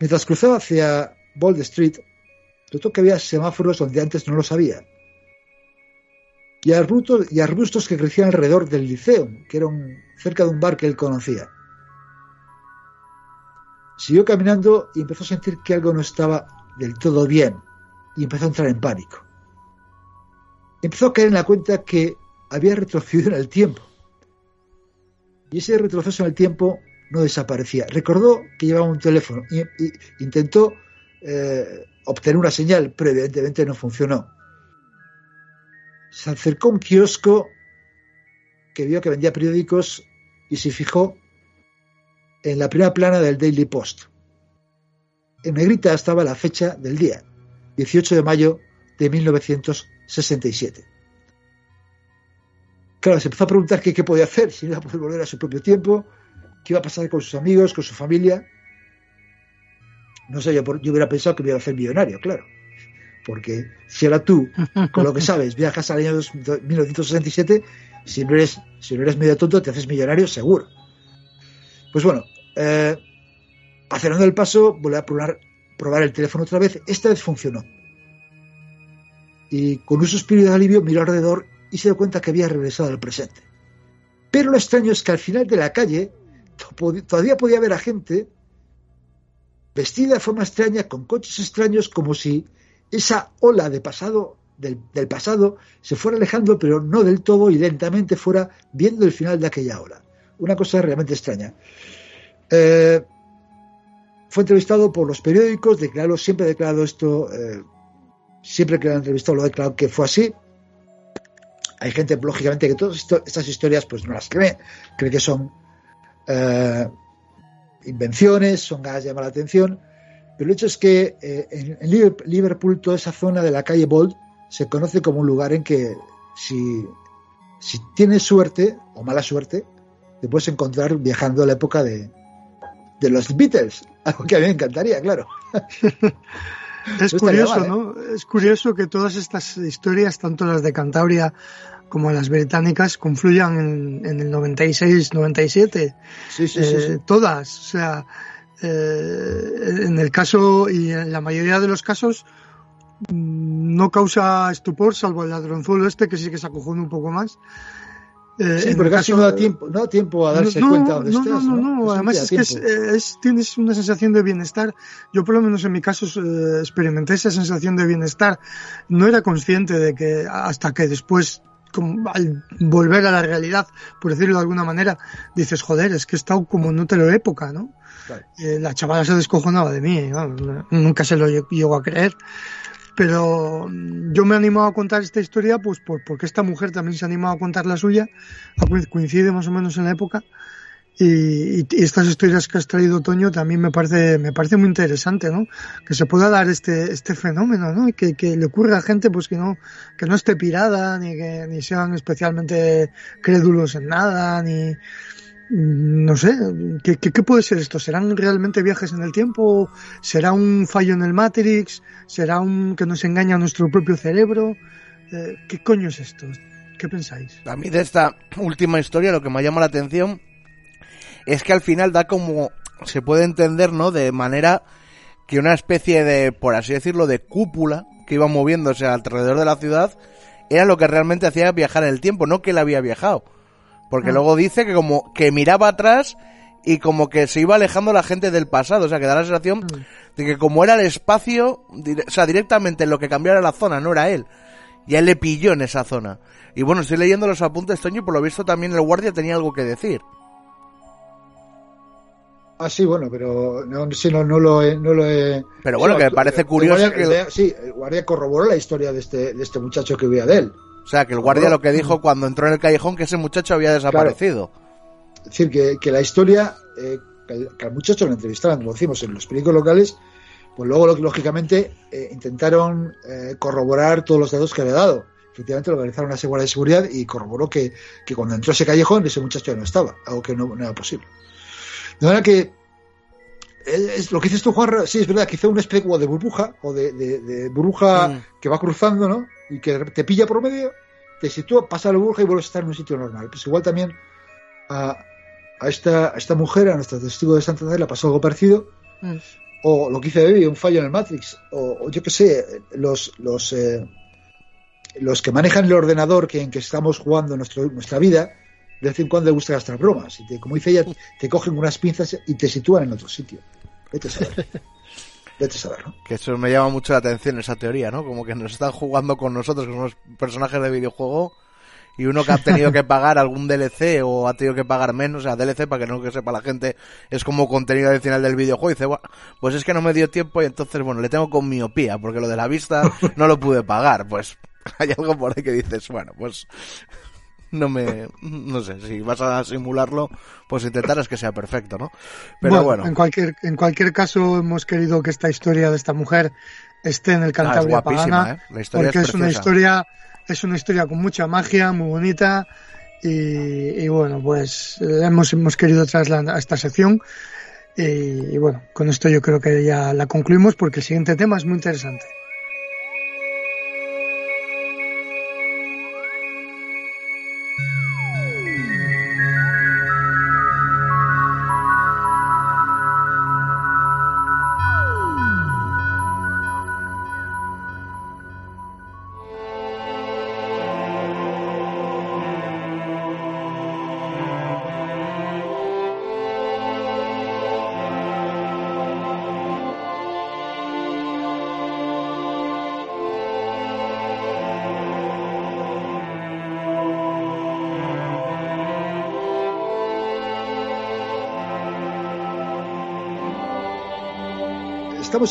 Mientras cruzaba hacia Bold Street, notó que había semáforos donde antes no los había. Y arbustos, y arbustos que crecían alrededor del liceo, que era un, cerca de un bar que él conocía. Siguió caminando y empezó a sentir que algo no estaba del todo bien y empezó a entrar en pánico. Empezó a caer en la cuenta que había retrocedido en el tiempo. Y ese retroceso en el tiempo no desaparecía. Recordó que llevaba un teléfono y, intentó eh, obtener una señal, pero evidentemente no funcionó. Se acercó a un kiosco que vio que vendía periódicos y se fijó en la primera plana del Daily Post. En negrita estaba la fecha del día, 18 de mayo de 1967. Claro, se empezó a preguntar qué, qué podía hacer, si iba a poder volver a su propio tiempo, qué iba a pasar con sus amigos, con su familia. No sé, yo, yo hubiera pensado que me iba a hacer millonario, claro. Porque si ahora tú, con lo que sabes, viajas al año 1967, si no eres, si no eres medio tonto, te haces millonario seguro. Pues bueno, Eh, acelerando el paso, volvió a probar, probar el teléfono otra vez. Esta vez funcionó. Y con un suspiro de alivio miró alrededor y se dio cuenta que había regresado al presente. Pero lo extraño es que al final de la calle todavía podía ver a gente vestida de forma extraña, con coches extraños, como si esa ola de pasado del, pasado se fuera alejando, pero no del todo y lentamente fuera viendo el final de aquella ola. Una cosa realmente extraña. Eh, fue entrevistado por los periódicos, declaró, siempre ha declarado esto, eh, siempre que lo ha entrevistado lo ha declarado que fue así. Hay gente, lógicamente, que todas estas historias pues no las cree, cree que son eh, invenciones, son ganas de llamar la atención, pero el hecho es que eh, en Liverpool toda esa zona de la calle Bold se conoce como un lugar en que si, si tienes suerte o mala suerte, te puedes encontrar viajando a la época de, de los Beatles, algo que a mí me encantaría, claro. es curioso, ¿no? Es curioso que todas estas historias, tanto las de Cantabria como las británicas confluyan en, el 96, 97. Sí, sí, sí, sí, Todas. O sea, eh, en el caso y en la mayoría de los casos mm, no causa estupor, salvo el ladronzuelo este, que sí que se acojona un poco más. Eh, sí, porque casi no da tiempo, no da tiempo a darse cuenta dónde no, estás. No, no, no, además es que es, tienes una sensación de bienestar. Yo por lo menos en mi caso eh, experimenté esa sensación de bienestar. No era consciente de que hasta que después al volver a la realidad, por decirlo de alguna manera, dices, joder, es que he estado como en otra época, ¿no? Eh, la chavala se descojonaba de mí, nunca se lo llegó a creer. Pero mm, yo me he animado a contar esta historia pues porque esta mujer también se ha animado a contar la suya, coincide más o menos en la época, y, estas historias que has traído, Toño, también me parece, me parece muy interesante, ¿no? Que se pueda dar este, este fenómeno, ¿no? Y que, que le ocurra a gente, pues que no, que no esté pirada, ni que, ni sean especialmente crédulos en nada, ni, no sé, ¿qué, qué, puede ser esto? ¿Serán realmente viajes en el tiempo? ¿Será un fallo en el Matrix? ¿Será un que nos engaña nuestro propio cerebro? Eh, ¿Qué coño es esto? ¿Qué pensáis? A mí de esta última historia lo que me llama la atención es que al final da como, se puede entender, ¿no? De manera que una especie de, por así decirlo, de cúpula que iba moviéndose alrededor de la ciudad era lo que realmente hacía viajar en el tiempo, no que él había viajado. Porque ah. luego dice que como que miraba atrás y como que se iba alejando la gente del pasado, o sea, que da la sensación mm. de que como era el espacio, o sea, directamente lo que cambiara la zona, no era él. Y él le pilló en esa zona. Y bueno, estoy leyendo los apuntes, Toño, y por lo visto también el guardia tenía algo que decir. Ah, sí, bueno, pero no, si no, no lo he, no lo he... Pero bueno, que me parece curioso que... sí, el guardia corroboró la historia de este, de este muchacho que huía de él. O sea, que el guardia lo que dijo cuando entró en el callejón que ese muchacho había desaparecido. Es decir, que, que la historia, eh, que, al muchacho lo entrevistaban, como decimos, en los periódicos locales, pues luego, lógicamente, eh, intentaron eh, corroborar todos los datos que había dado. Efectivamente, lo organizaron seguridad de seguridad y corroboró que, que cuando entró ese callejón, ese muchacho ya no estaba, algo que no era posible. De manera que es, lo que dices tú, Juan, sí, es verdad que hizo una especie de burbuja, o de, burbuja mm. que va cruzando, ¿no? Y que te pilla por medio, te sitúa, pasa la burbuja y vuelves a estar en un sitio normal. Pues igual también a, a esta, esta mujer, a nuestra testigo de Santander, le pasó algo parecido. Mm. O lo que hice Baby, un fallo en el Matrix. O, yo qué sé, los, los, eh, los que manejan el ordenador que, en que estamos jugando nuestro, nuestra vida, de vez en cuando le gusta gastar bromas. Y te, como dice ella, te cogen unas pinzas y te sitúan en otro sitio. Vete a saber. Vete a saber, ¿no? Que eso me llama mucho la atención, esa teoría, ¿no? Como que nos están jugando con nosotros, con unos personajes de videojuego, y uno que ha tenido que pagar algún DLC o ha tenido que pagar menos, o sea, DLC para que no que sepa la gente, es como contenido adicional del videojuego y dice, bueno, pues es que no me dio tiempo y entonces, bueno, le tengo con miopía, porque lo de la vista no lo pude pagar, pues hay algo por ahí que dices, bueno, pues no me no sé si vas a simularlo pues intentarás que sea perfecto no pero bueno, en cualquier en cualquier caso hemos querido que esta historia de esta mujer esté en el ah, Cantabria Pagana ¿eh? La historia porque es, una historia es una historia con mucha magia muy bonita y, bueno pues hemos hemos querido traerla a esta sección y bueno con esto yo creo que ya la concluimos porque el siguiente tema es muy interesante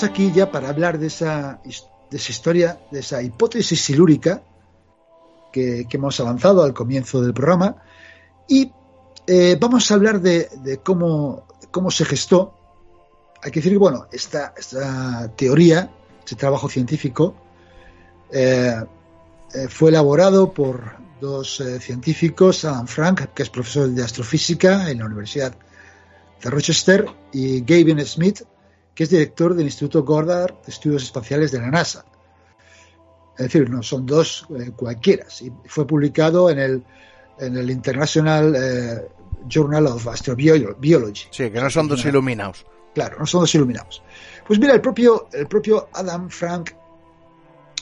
aquí ya para hablar de esa, de esa historia, de esa hipótesis silúrica que, hemos avanzado al comienzo del programa y eh, vamos a hablar de, cómo, cómo se gestó. Hay que decir que, bueno, esta, esta teoría, este trabajo científico, eh, eh, fue elaborado por dos científicos, Adam Frank, que es profesor de astrofísica en la Universidad de Rochester, y Gavin Smith, que es director del Instituto Goddard de Estudios Espaciales de la NASA. Es decir, no son dos eh, cualquiera. Y fue publicado en el, en el International eh, Journal of Astrobiology. Sí, que no son dos iluminados. Claro, no son dos iluminados. Pues mira, el propio, el propio Adam Frank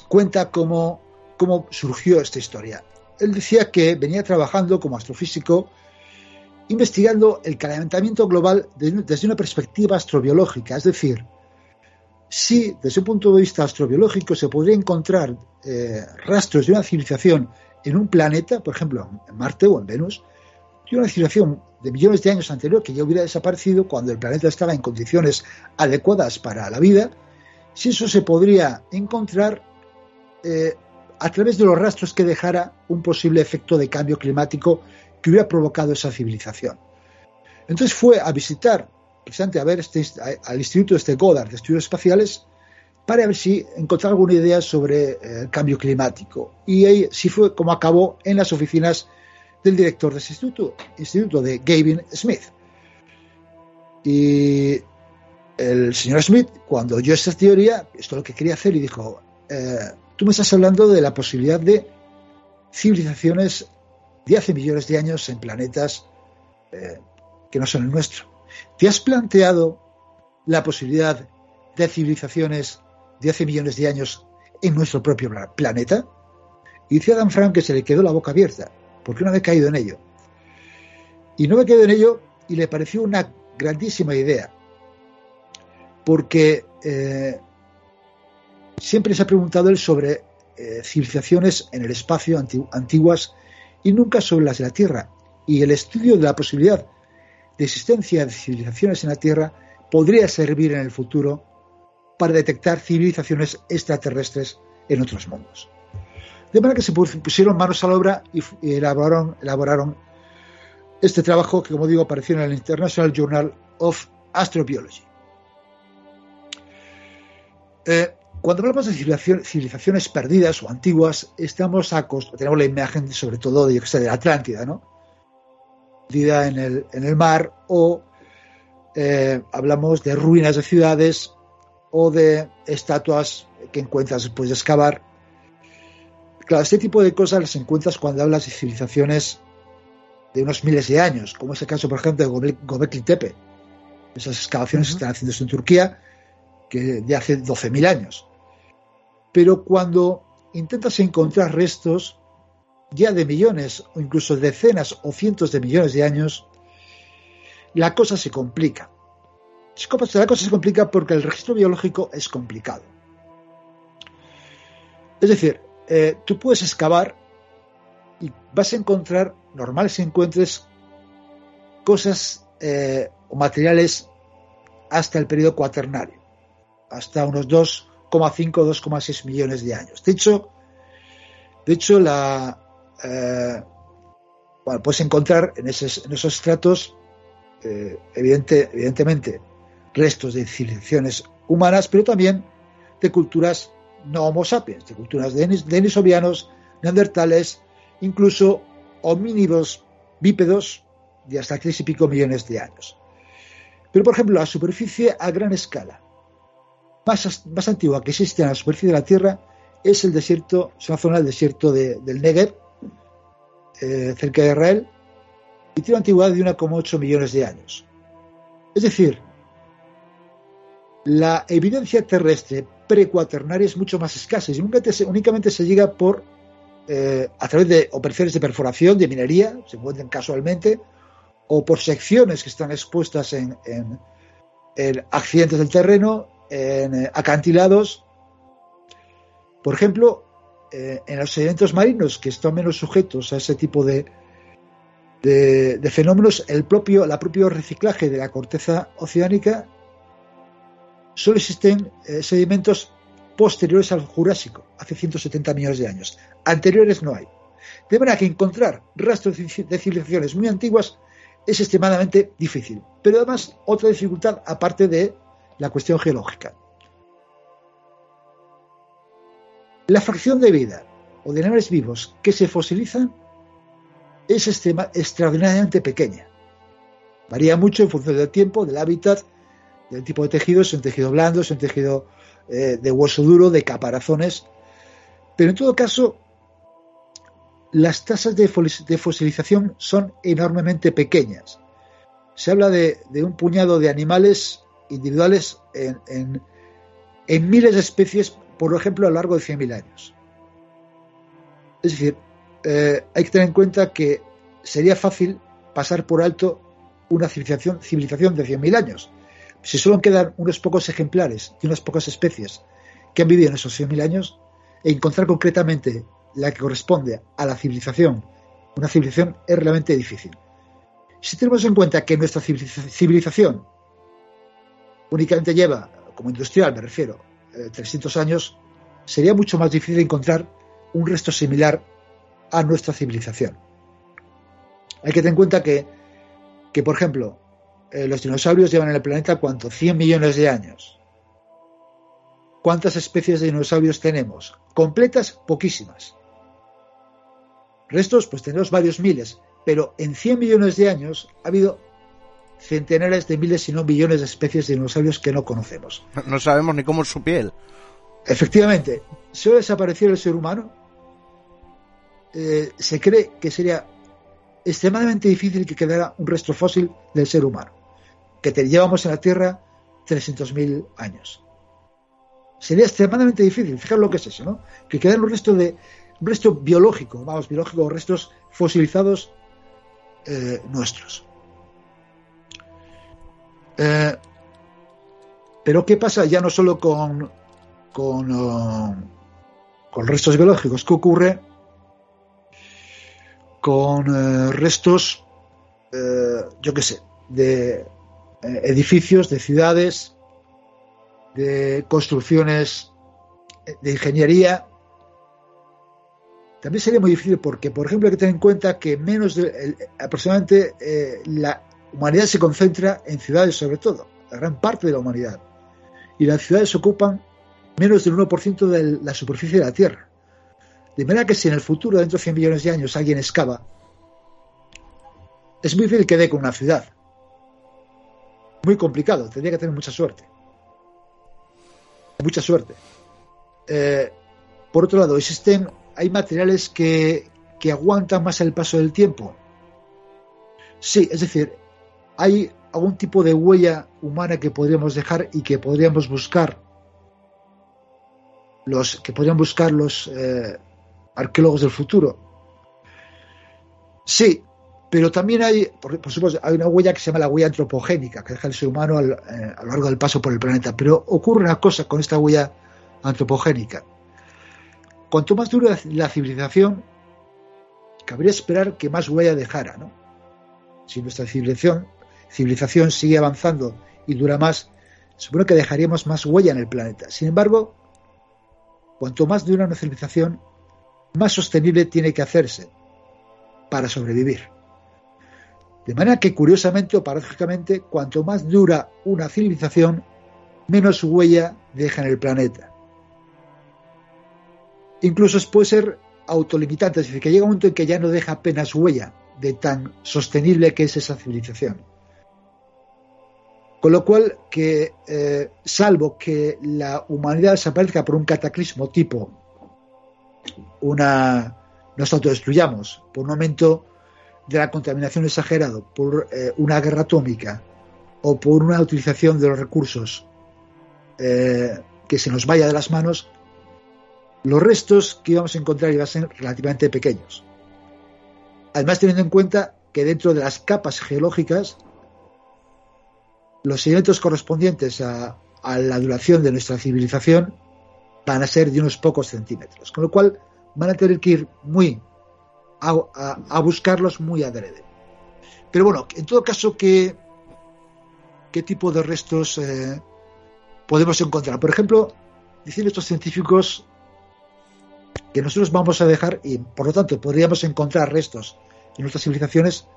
cuenta cómo, cómo surgió esta historia. Él decía que venía trabajando como astrofísico investigando el calentamiento global desde una perspectiva astrobiológica, es decir, si desde un punto de vista astrobiológico se podría encontrar eh, rastros de una civilización en un planeta, por ejemplo, en Marte o en Venus, de una civilización de millones de años anterior que ya hubiera desaparecido cuando el planeta estaba en condiciones adecuadas para la vida, si eso se podría encontrar eh, a través de los rastros que dejara un posible efecto de cambio climático que hubiera provocado esa civilización. Entonces fue a visitar, precisamente a ver este, al Instituto este Goddard de Estudios Espaciales, para ver si encontraba alguna idea sobre eh, el cambio climático. Y ahí sí fue como acabó en las oficinas del director de ese instituto, instituto de Gavin Smith. Y el señor Smith, cuando oyó esta teoría, esto es lo que quería hacer y dijo, eh, tú me estás hablando de la posibilidad de civilizaciones de hace millones de años en planetas eh, que no son el nuestro. ¿Te has planteado la posibilidad de civilizaciones de hace millones de años en nuestro propio planeta? Y dice Adam Frank que se le quedó la boca abierta, porque no había caído en ello. Y no había caído en ello y le pareció una grandísima idea, porque eh, siempre se ha preguntado él sobre eh, civilizaciones en el espacio antiguas y nunca sobre las de la Tierra. Y el estudio de la posibilidad de existencia de civilizaciones en la Tierra podría servir en el futuro para detectar civilizaciones extraterrestres en otros mundos. De manera que se pusieron manos a la obra y elaboraron, elaboraron este trabajo que, como digo, apareció en el International Journal of Astrobiology. Eh, cuando hablamos de civilizaciones perdidas o antiguas, estamos tenemos la imagen sobre todo de, de la Atlántida, ¿no? Perdida en el, en el mar, o eh, hablamos de ruinas de ciudades o de estatuas que encuentras después de excavar. Claro, este tipo de cosas las encuentras cuando hablas de civilizaciones de unos miles de años, como es el caso, por ejemplo, de Gobekli Tepe. Esas excavaciones están haciéndose en Turquía que de hace 12.000 años. Pero cuando intentas encontrar restos ya de millones o incluso decenas o cientos de millones de años, la cosa se complica. La cosa se complica porque el registro biológico es complicado. Es decir, eh, tú puedes excavar y vas a encontrar, normal si encuentres, cosas eh, o materiales hasta el periodo cuaternario, hasta unos dos 2,5 2,6 millones de años. De hecho, de hecho la, eh, puedes encontrar en esos, en esos estratos, eh, evidente, evidentemente, restos de civilizaciones humanas, pero también de culturas no homo sapiens, de culturas denisovianos, neandertales, incluso homínidos bípedos de hasta tres y pico millones de años. Pero, por ejemplo, la superficie a gran escala más, antigua que existe en la superficie de la Tierra es el desierto, es una zona del desierto del Negev, eh, cerca de Israel, y tiene una antigüedad de 1,8 millones de años. Es decir, la evidencia terrestre precuaternaria es mucho más escasa y únicamente se, llega por eh, a través de operaciones de perforación, de minería, se encuentran casualmente, o por secciones que están expuestas en accidentes del terreno en eh, acantilados, por ejemplo, eh, en los sedimentos marinos que están menos sujetos a ese tipo de, de, fenómenos, el propio, la propio reciclaje de la corteza oceánica solo existen eh, sedimentos posteriores al Jurásico, hace 170 millones de años. Anteriores no hay. De manera que encontrar rastros de civilizaciones muy antiguas es extremadamente difícil. Pero además, otra dificultad aparte de la cuestión geológica. La fracción de vida o de animales vivos que se fosilizan es extraordinariamente pequeña. Varía mucho en función del tiempo, del hábitat, del tipo de tejido, es un tejido blando, es un tejido eh, de hueso duro, de caparazones. Pero en todo caso, las tasas de, fosilización son enormemente pequeñas. Se habla de, un puñado de animales individuales en, miles de especies, por ejemplo, a lo largo de 100.000 años. Es decir, eh, hay que tener en cuenta que sería fácil pasar por alto una civilización, civilización de 100.000 años. Si solo quedan unos pocos ejemplares de unas pocas especies que han vivido en esos 100.000 años, e encontrar concretamente la que corresponde a la civilización, una civilización es realmente difícil. Si tenemos en cuenta que nuestra civilización únicamente lleva, como industrial me refiero, 300 eh, años, sería mucho más difícil encontrar un resto similar a nuestra civilización. Hay que tener en cuenta que, que por ejemplo, eh, los dinosaurios llevan en el planeta cuánto? 100 millones de años. ¿Cuántas especies de dinosaurios tenemos? Completas, poquísimas. Restos, pues tenemos varios miles, pero en 100 millones de años ha habido centenares de miles, si no millones de especies de dinosaurios que no conocemos. No sabemos ni cómo es su piel. Efectivamente, si hoy desapareciera el ser humano, eh, se cree que sería extremadamente difícil que quedara un resto fósil del ser humano, que te llevamos en la Tierra 300.000 años. Sería extremadamente difícil, fijaros lo que es eso, ¿no? Que quedara un resto de un resto biológico, vamos, biológico, restos fosilizados eh, nuestros. Eh, pero ¿qué pasa ya no solo con, con, con restos biológicos? ¿Qué ocurre con eh, restos, yo qué sé, de edificios, de ciudades, de construcciones de ingeniería también sería muy difícil porque, por ejemplo, hay que tener en cuenta que menos de, aproximadamente eh, la humanidad se concentra en ciudades sobre todo, la gran parte de la humanidad. Y las ciudades ocupan menos del 1% de la superficie de la Tierra. De manera que si en el futuro, dentro de 100 millones de años, alguien excava, es muy difícil que dé con una ciudad. Muy complicado, tendría que tener mucha suerte. Mucha suerte. Eh, por otro lado, existen hay materiales que, aguantan más el paso del tiempo. Sí, es decir, hay algún tipo de huella humana que podríamos dejar y que podríamos buscar los que podrían buscar los eh, arqueólogos del futuro. Sí, pero también hay, por, supuesto, hay una huella que se llama la huella antropogénica, que deja el ser humano eh, a lo largo del paso por el planeta. Pero ocurre una cosa con esta huella antropogénica. Cuanto más dura la civilización, cabría esperar que más huella dejara, ¿no? Si nuestra civilización, civilización sigue avanzando y dura más, supone que dejaríamos más huella en el planeta. Sin embargo, cuanto más dura una civilización, más sostenible tiene que hacerse para sobrevivir. De manera que, curiosamente o paradójicamente, cuanto más dura una civilización, menos huella deja en el planeta incluso puede ser autolimitante, es decir, que llega un momento en que ya no deja apenas huella de tan sostenible que es esa civilización. Con lo cual, que eh, salvo que la humanidad desaparezca por un cataclismo tipo una nos autodestruyamos por un aumento de la contaminación exagerado, por eh, una guerra atómica o por una utilización de los recursos eh, que se nos vaya de las manos, los restos que íbamos a encontrar iban a ser relativamente pequeños. Además, teniendo en cuenta que dentro de las capas geológicas, los sedimentos correspondientes a, la duración de nuestra civilización van a ser de unos pocos centímetros, con lo cual van a tener que ir muy a, buscarlos muy adrede. Pero bueno, en todo caso, ¿qué, qué tipo de restos eh, podemos encontrar. Por ejemplo, dicen estos científicos que nosotros vamos a dejar, y por lo tanto podríamos encontrar restos en nuestras civilizaciones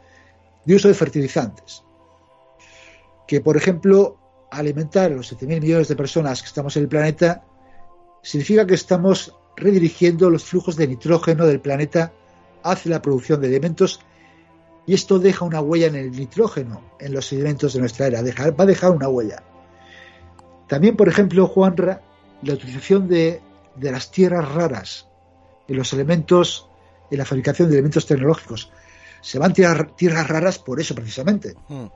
de uso de fertilizantes. Que, por ejemplo, alimentar a los 7.000 millones de personas que estamos en el planeta significa que estamos redirigiendo los flujos de nitrógeno del planeta hacia la producción de elementos y esto deja una huella en el nitrógeno, en los sedimentos de nuestra era, va a dejar una huella. También, por ejemplo, Juanra, la utilización de, de las tierras raras en los elementos, en la fabricación de elementos tecnológicos. Se van tirar tierras raras por eso precisamente. Hmm.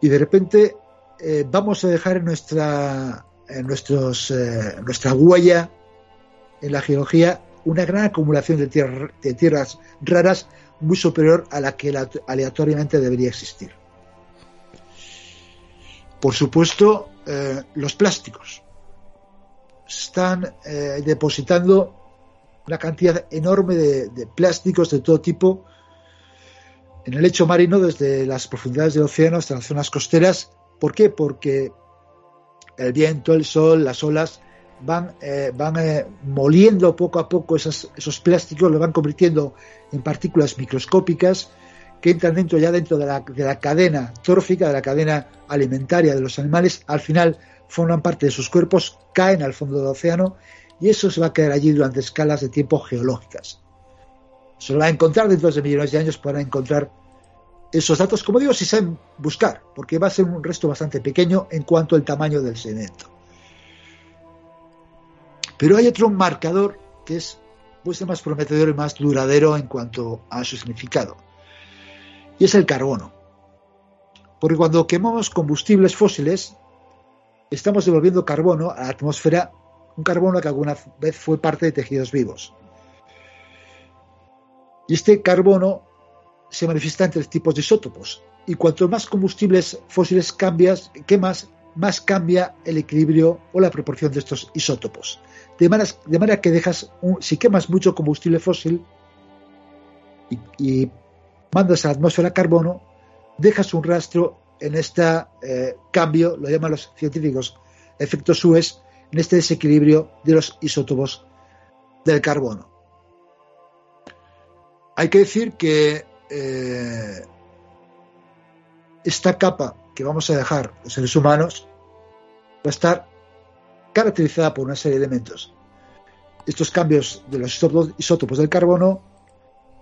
Y de repente eh, vamos a dejar en nuestra, en nuestros, eh, nuestra huella en la geología una gran acumulación de, de tierras raras muy superior a la que aleatoriamente debería existir. Por supuesto, eh, los plásticos están depositando una cantidad enorme de, plásticos de todo tipo en el lecho marino desde las profundidades del océano hasta las zonas costeras. ¿Por qué? Porque el viento, el sol, las olas van, eh, van eh, moliendo poco a poco esos, plásticos, lo van convirtiendo en partículas microscópicas que entran dentro ya dentro de la, de la cadena trófica, de la cadena alimentaria de los animales, al final forman parte de sus cuerpos, caen al fondo del océano y eso se va a quedar allí durante escalas de tiempo geológicas. Se lo va a encontrar dentro de millones de años para encontrar esos datos, como digo, si saben buscar, porque va a ser un resto bastante pequeño en cuanto al tamaño del sedimento. Pero hay otro marcador que es pues, más prometedor y más duradero en cuanto a su significado. Y es el carbono. Porque cuando quemamos combustibles fósiles, estamos devolviendo carbono a la atmósfera, un carbono que alguna vez fue parte de tejidos vivos. Y este carbono se manifiesta en tres tipos de isótopos. Y cuanto más combustibles fósiles cambias, quemas, más cambia el equilibrio o la proporción de estos isótopos. De manera, que dejas, si quemas mucho combustible fósil y, mandas a la atmósfera carbono, dejas un rastro en este eh, cambio, lo llaman los científicos efecto Suez, en este desequilibrio de los isótopos del carbono. Hay que decir que eh, esta capa que vamos a dejar los seres humanos va a estar caracterizada por una serie de elementos. Estos cambios de los isótopos del carbono,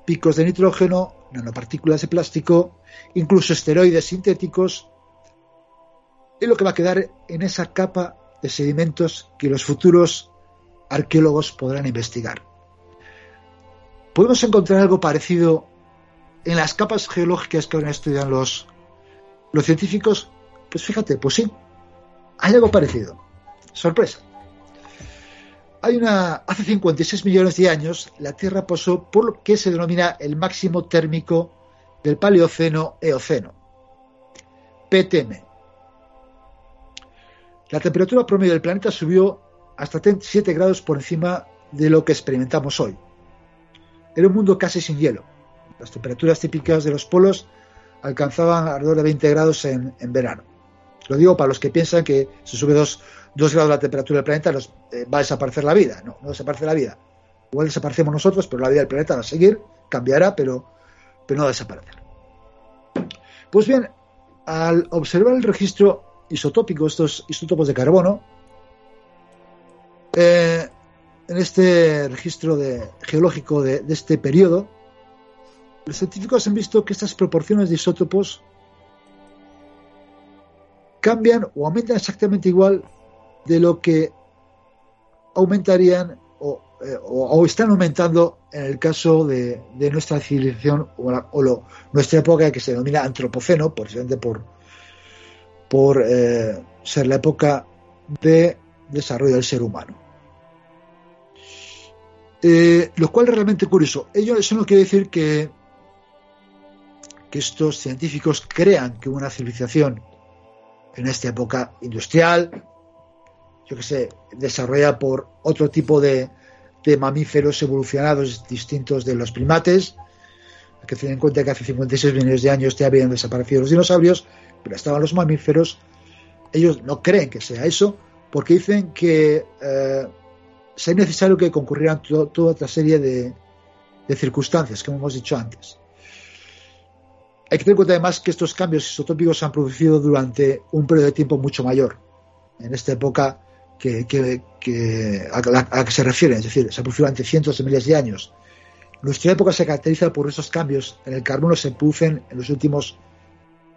picos de nitrógeno, nanopartículas de plástico, incluso esteroides sintéticos, es lo que va a quedar en esa capa de sedimentos que los futuros arqueólogos podrán investigar. ¿Podemos encontrar algo parecido en las capas geológicas que ahora estudian los, los científicos? Pues fíjate, pues sí, hay algo parecido. Sorpresa. Hay una, hace 56 millones de años, la Tierra pasó por lo que se denomina el máximo térmico del Paleoceno-Eoceno, PTM. La temperatura promedio del planeta subió hasta 7 grados por encima de lo que experimentamos hoy. Era un mundo casi sin hielo. Las temperaturas típicas de los polos alcanzaban alrededor de 20 grados en verano. Lo digo para los que piensan que si sube dos, grados la temperatura del planeta nos, eh, va a desaparecer la vida. No, no desaparece la vida. Igual desaparecemos nosotros, pero la vida del planeta va a seguir, cambiará, pero, pero no va a desaparecer. Pues bien, al observar el registro isotópico, estos isótopos de carbono, eh, en este registro geológico de, de este periodo, los científicos han visto que estas proporciones de isótopos cambian o aumentan exactamente igual de lo que aumentarían o, eh, están aumentando en el caso de, nuestra civilización o, nuestra época que se denomina antropoceno, precisamente por, por eh, ser la época de desarrollo del ser humano. Eh, lo cual es realmente curioso. Ello, eso no quiere decir que, que estos científicos crean que una civilización en esta época industrial, yo que sé, desarrollada por otro tipo de, mamíferos evolucionados distintos de los primates. Hay que tener en cuenta que hace 56 millones de años ya habían desaparecido los dinosaurios, pero estaban los mamíferos. Ellos no creen que sea eso, porque dicen que eh, sería necesario que concurrieran to- toda otra serie de, de circunstancias, como hemos dicho antes. Hay que tener en cuenta además que estos cambios isotópicos se han producido durante un periodo de tiempo mucho mayor, en esta época que, que- que- a, la, a la que se refieren, es decir, se ha producido durante cientos de miles de años. Nuestra época se caracteriza por esos cambios en el carbono se producen en los últimos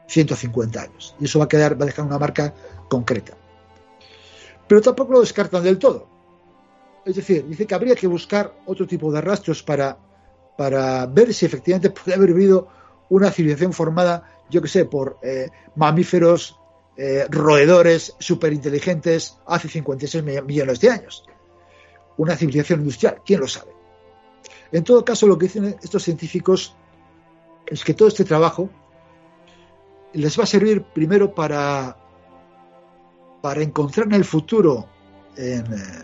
150 años. Y eso va a quedar, va a dejar una marca concreta. Pero tampoco lo descartan del todo. Es decir, dice que habría que buscar otro tipo de rastros para, para ver si efectivamente puede haber habido una civilización formada, yo que sé, por eh, mamíferos, eh, roedores superinteligentes hace 56 mi- millones de años. Una civilización industrial, ¿quién lo sabe? En todo caso, lo que dicen estos científicos es que todo este trabajo les va a servir primero para, para encontrar en el futuro, en, eh,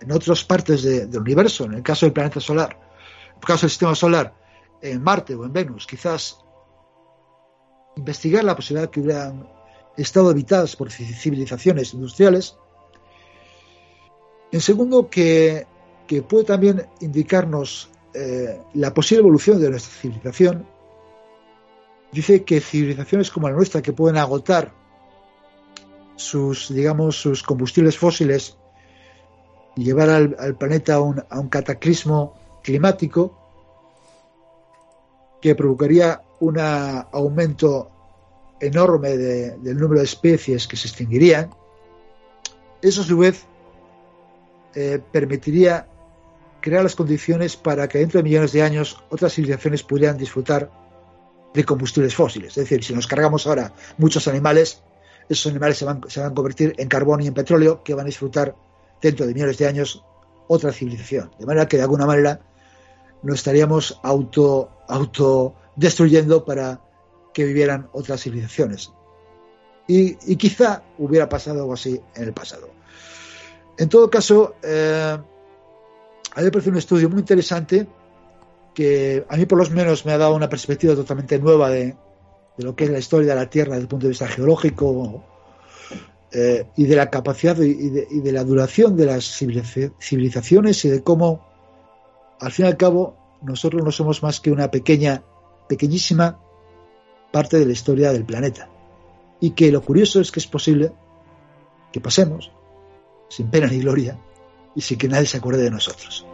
en otras partes de- del universo, en el caso del planeta solar, en el caso del sistema solar, en Marte o en Venus, quizás investigar la posibilidad de que hubieran estado habitadas por ci- civilizaciones industriales. En segundo, que, que puede también indicarnos eh, la posible evolución de nuestra civilización. Dice que civilizaciones como la nuestra, que pueden agotar sus, digamos, sus combustibles fósiles llevar al, al planeta a un, a un cataclismo climático, que provocaría un aumento enorme de- del número de especies que se extinguirían, eso a su vez eh, permitiría crear las condiciones para que dentro de millones de años otras civilizaciones pudieran disfrutar de combustibles fósiles. Es decir, si nos cargamos ahora muchos animales, esos animales se van, se van a convertir en carbón y en petróleo que van a disfrutar dentro de millones de años otra civilización. De manera que de alguna manera nos estaríamos auto, auto destruyendo para que vivieran otras civilizaciones. Y, quizá hubiera pasado algo así en el pasado. En todo caso, eh, a mí me parece un estudio muy interesante que a mí por lo menos me ha dado una perspectiva totalmente nueva de, de lo que es la historia de la Tierra desde el punto de vista geológico eh, y de la capacidad y de, y de la duración de las civiliza- civilizaciones y de cómo, al fin y al cabo, nosotros no somos más que una pequeña, pequeñísima parte de la historia del planeta. Y que lo curioso es que es posible que pasemos sin pena ni gloria y sin que nadie se acuerde de nosotros.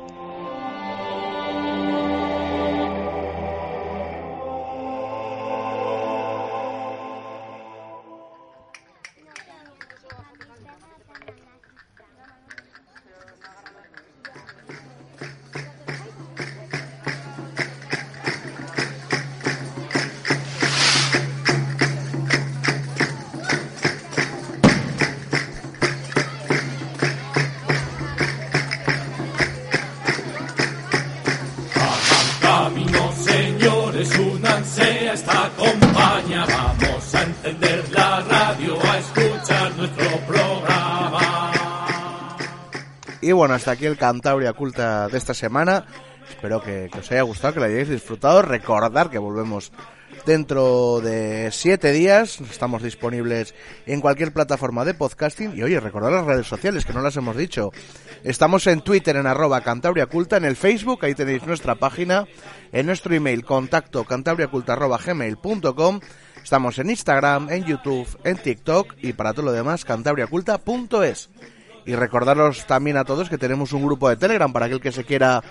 Hasta aquí el Cantabria Culta de esta semana. Espero que, os haya gustado, que lo hayáis disfrutado. Recordar que volvemos dentro de siete días. Estamos disponibles en cualquier plataforma de podcasting. Y oye, recordar las redes sociales, que no las hemos dicho. Estamos en Twitter en arroba Cantabria Culta, en el Facebook, ahí tenéis nuestra página, en nuestro email contacto cantabriaculta arroba gmail.com. Estamos en Instagram, en YouTube, en TikTok y para todo lo demás cantabriaculta.es. Y recordaros también a todos que tenemos un grupo de Telegram para aquel que se quiera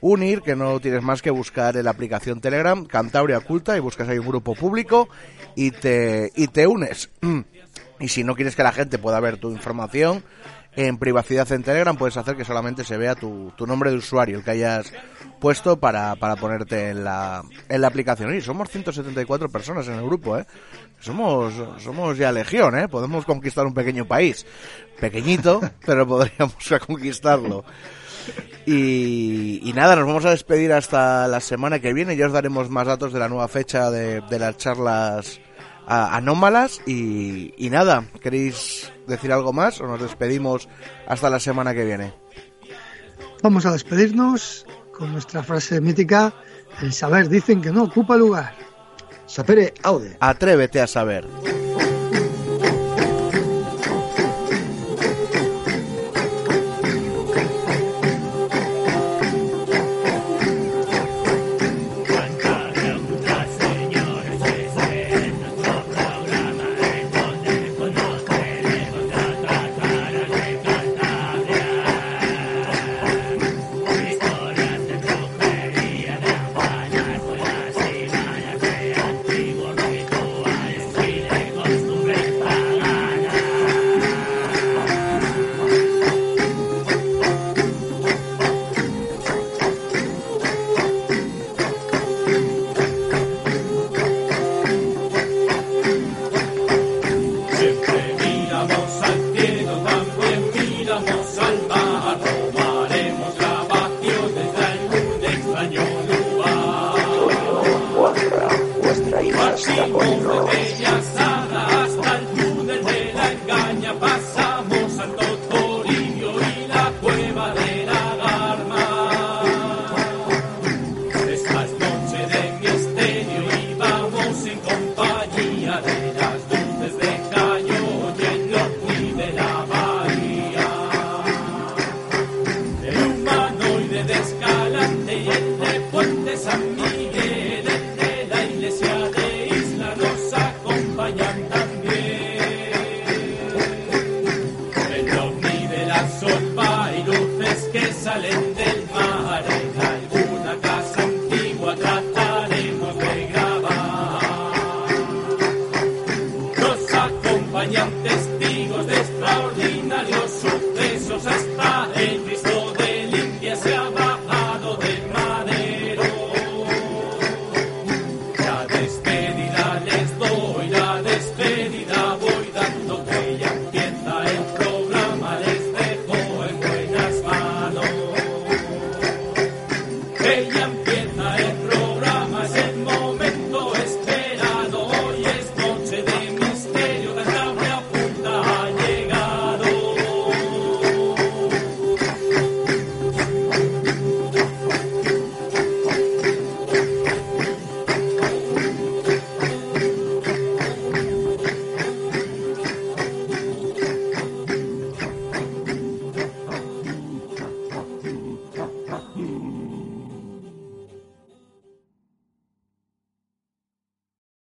unir, que no tienes más que buscar en la aplicación Telegram, Cantabria Oculta, y buscas ahí un grupo público y te, y te unes. Y si no quieres que la gente pueda ver tu información en privacidad en Telegram, puedes hacer que solamente se vea tu, tu nombre de usuario, el que hayas puesto para, para ponerte en la, en la aplicación. Y somos 174 personas en el grupo, ¿eh? Somos, somos ya legión, ¿eh? Podemos conquistar un pequeño país. Pequeñito, pero podríamos conquistarlo. Y, y nada, nos vamos a despedir hasta la semana que viene. Ya os daremos más datos de la nueva fecha de, de las charlas anómalas. Y, y nada, ¿queréis decir algo más o nos despedimos hasta la semana que viene? Vamos a despedirnos con nuestra frase mítica, el saber dicen que no ocupa lugar. Sapere aude. Atrévete a saber.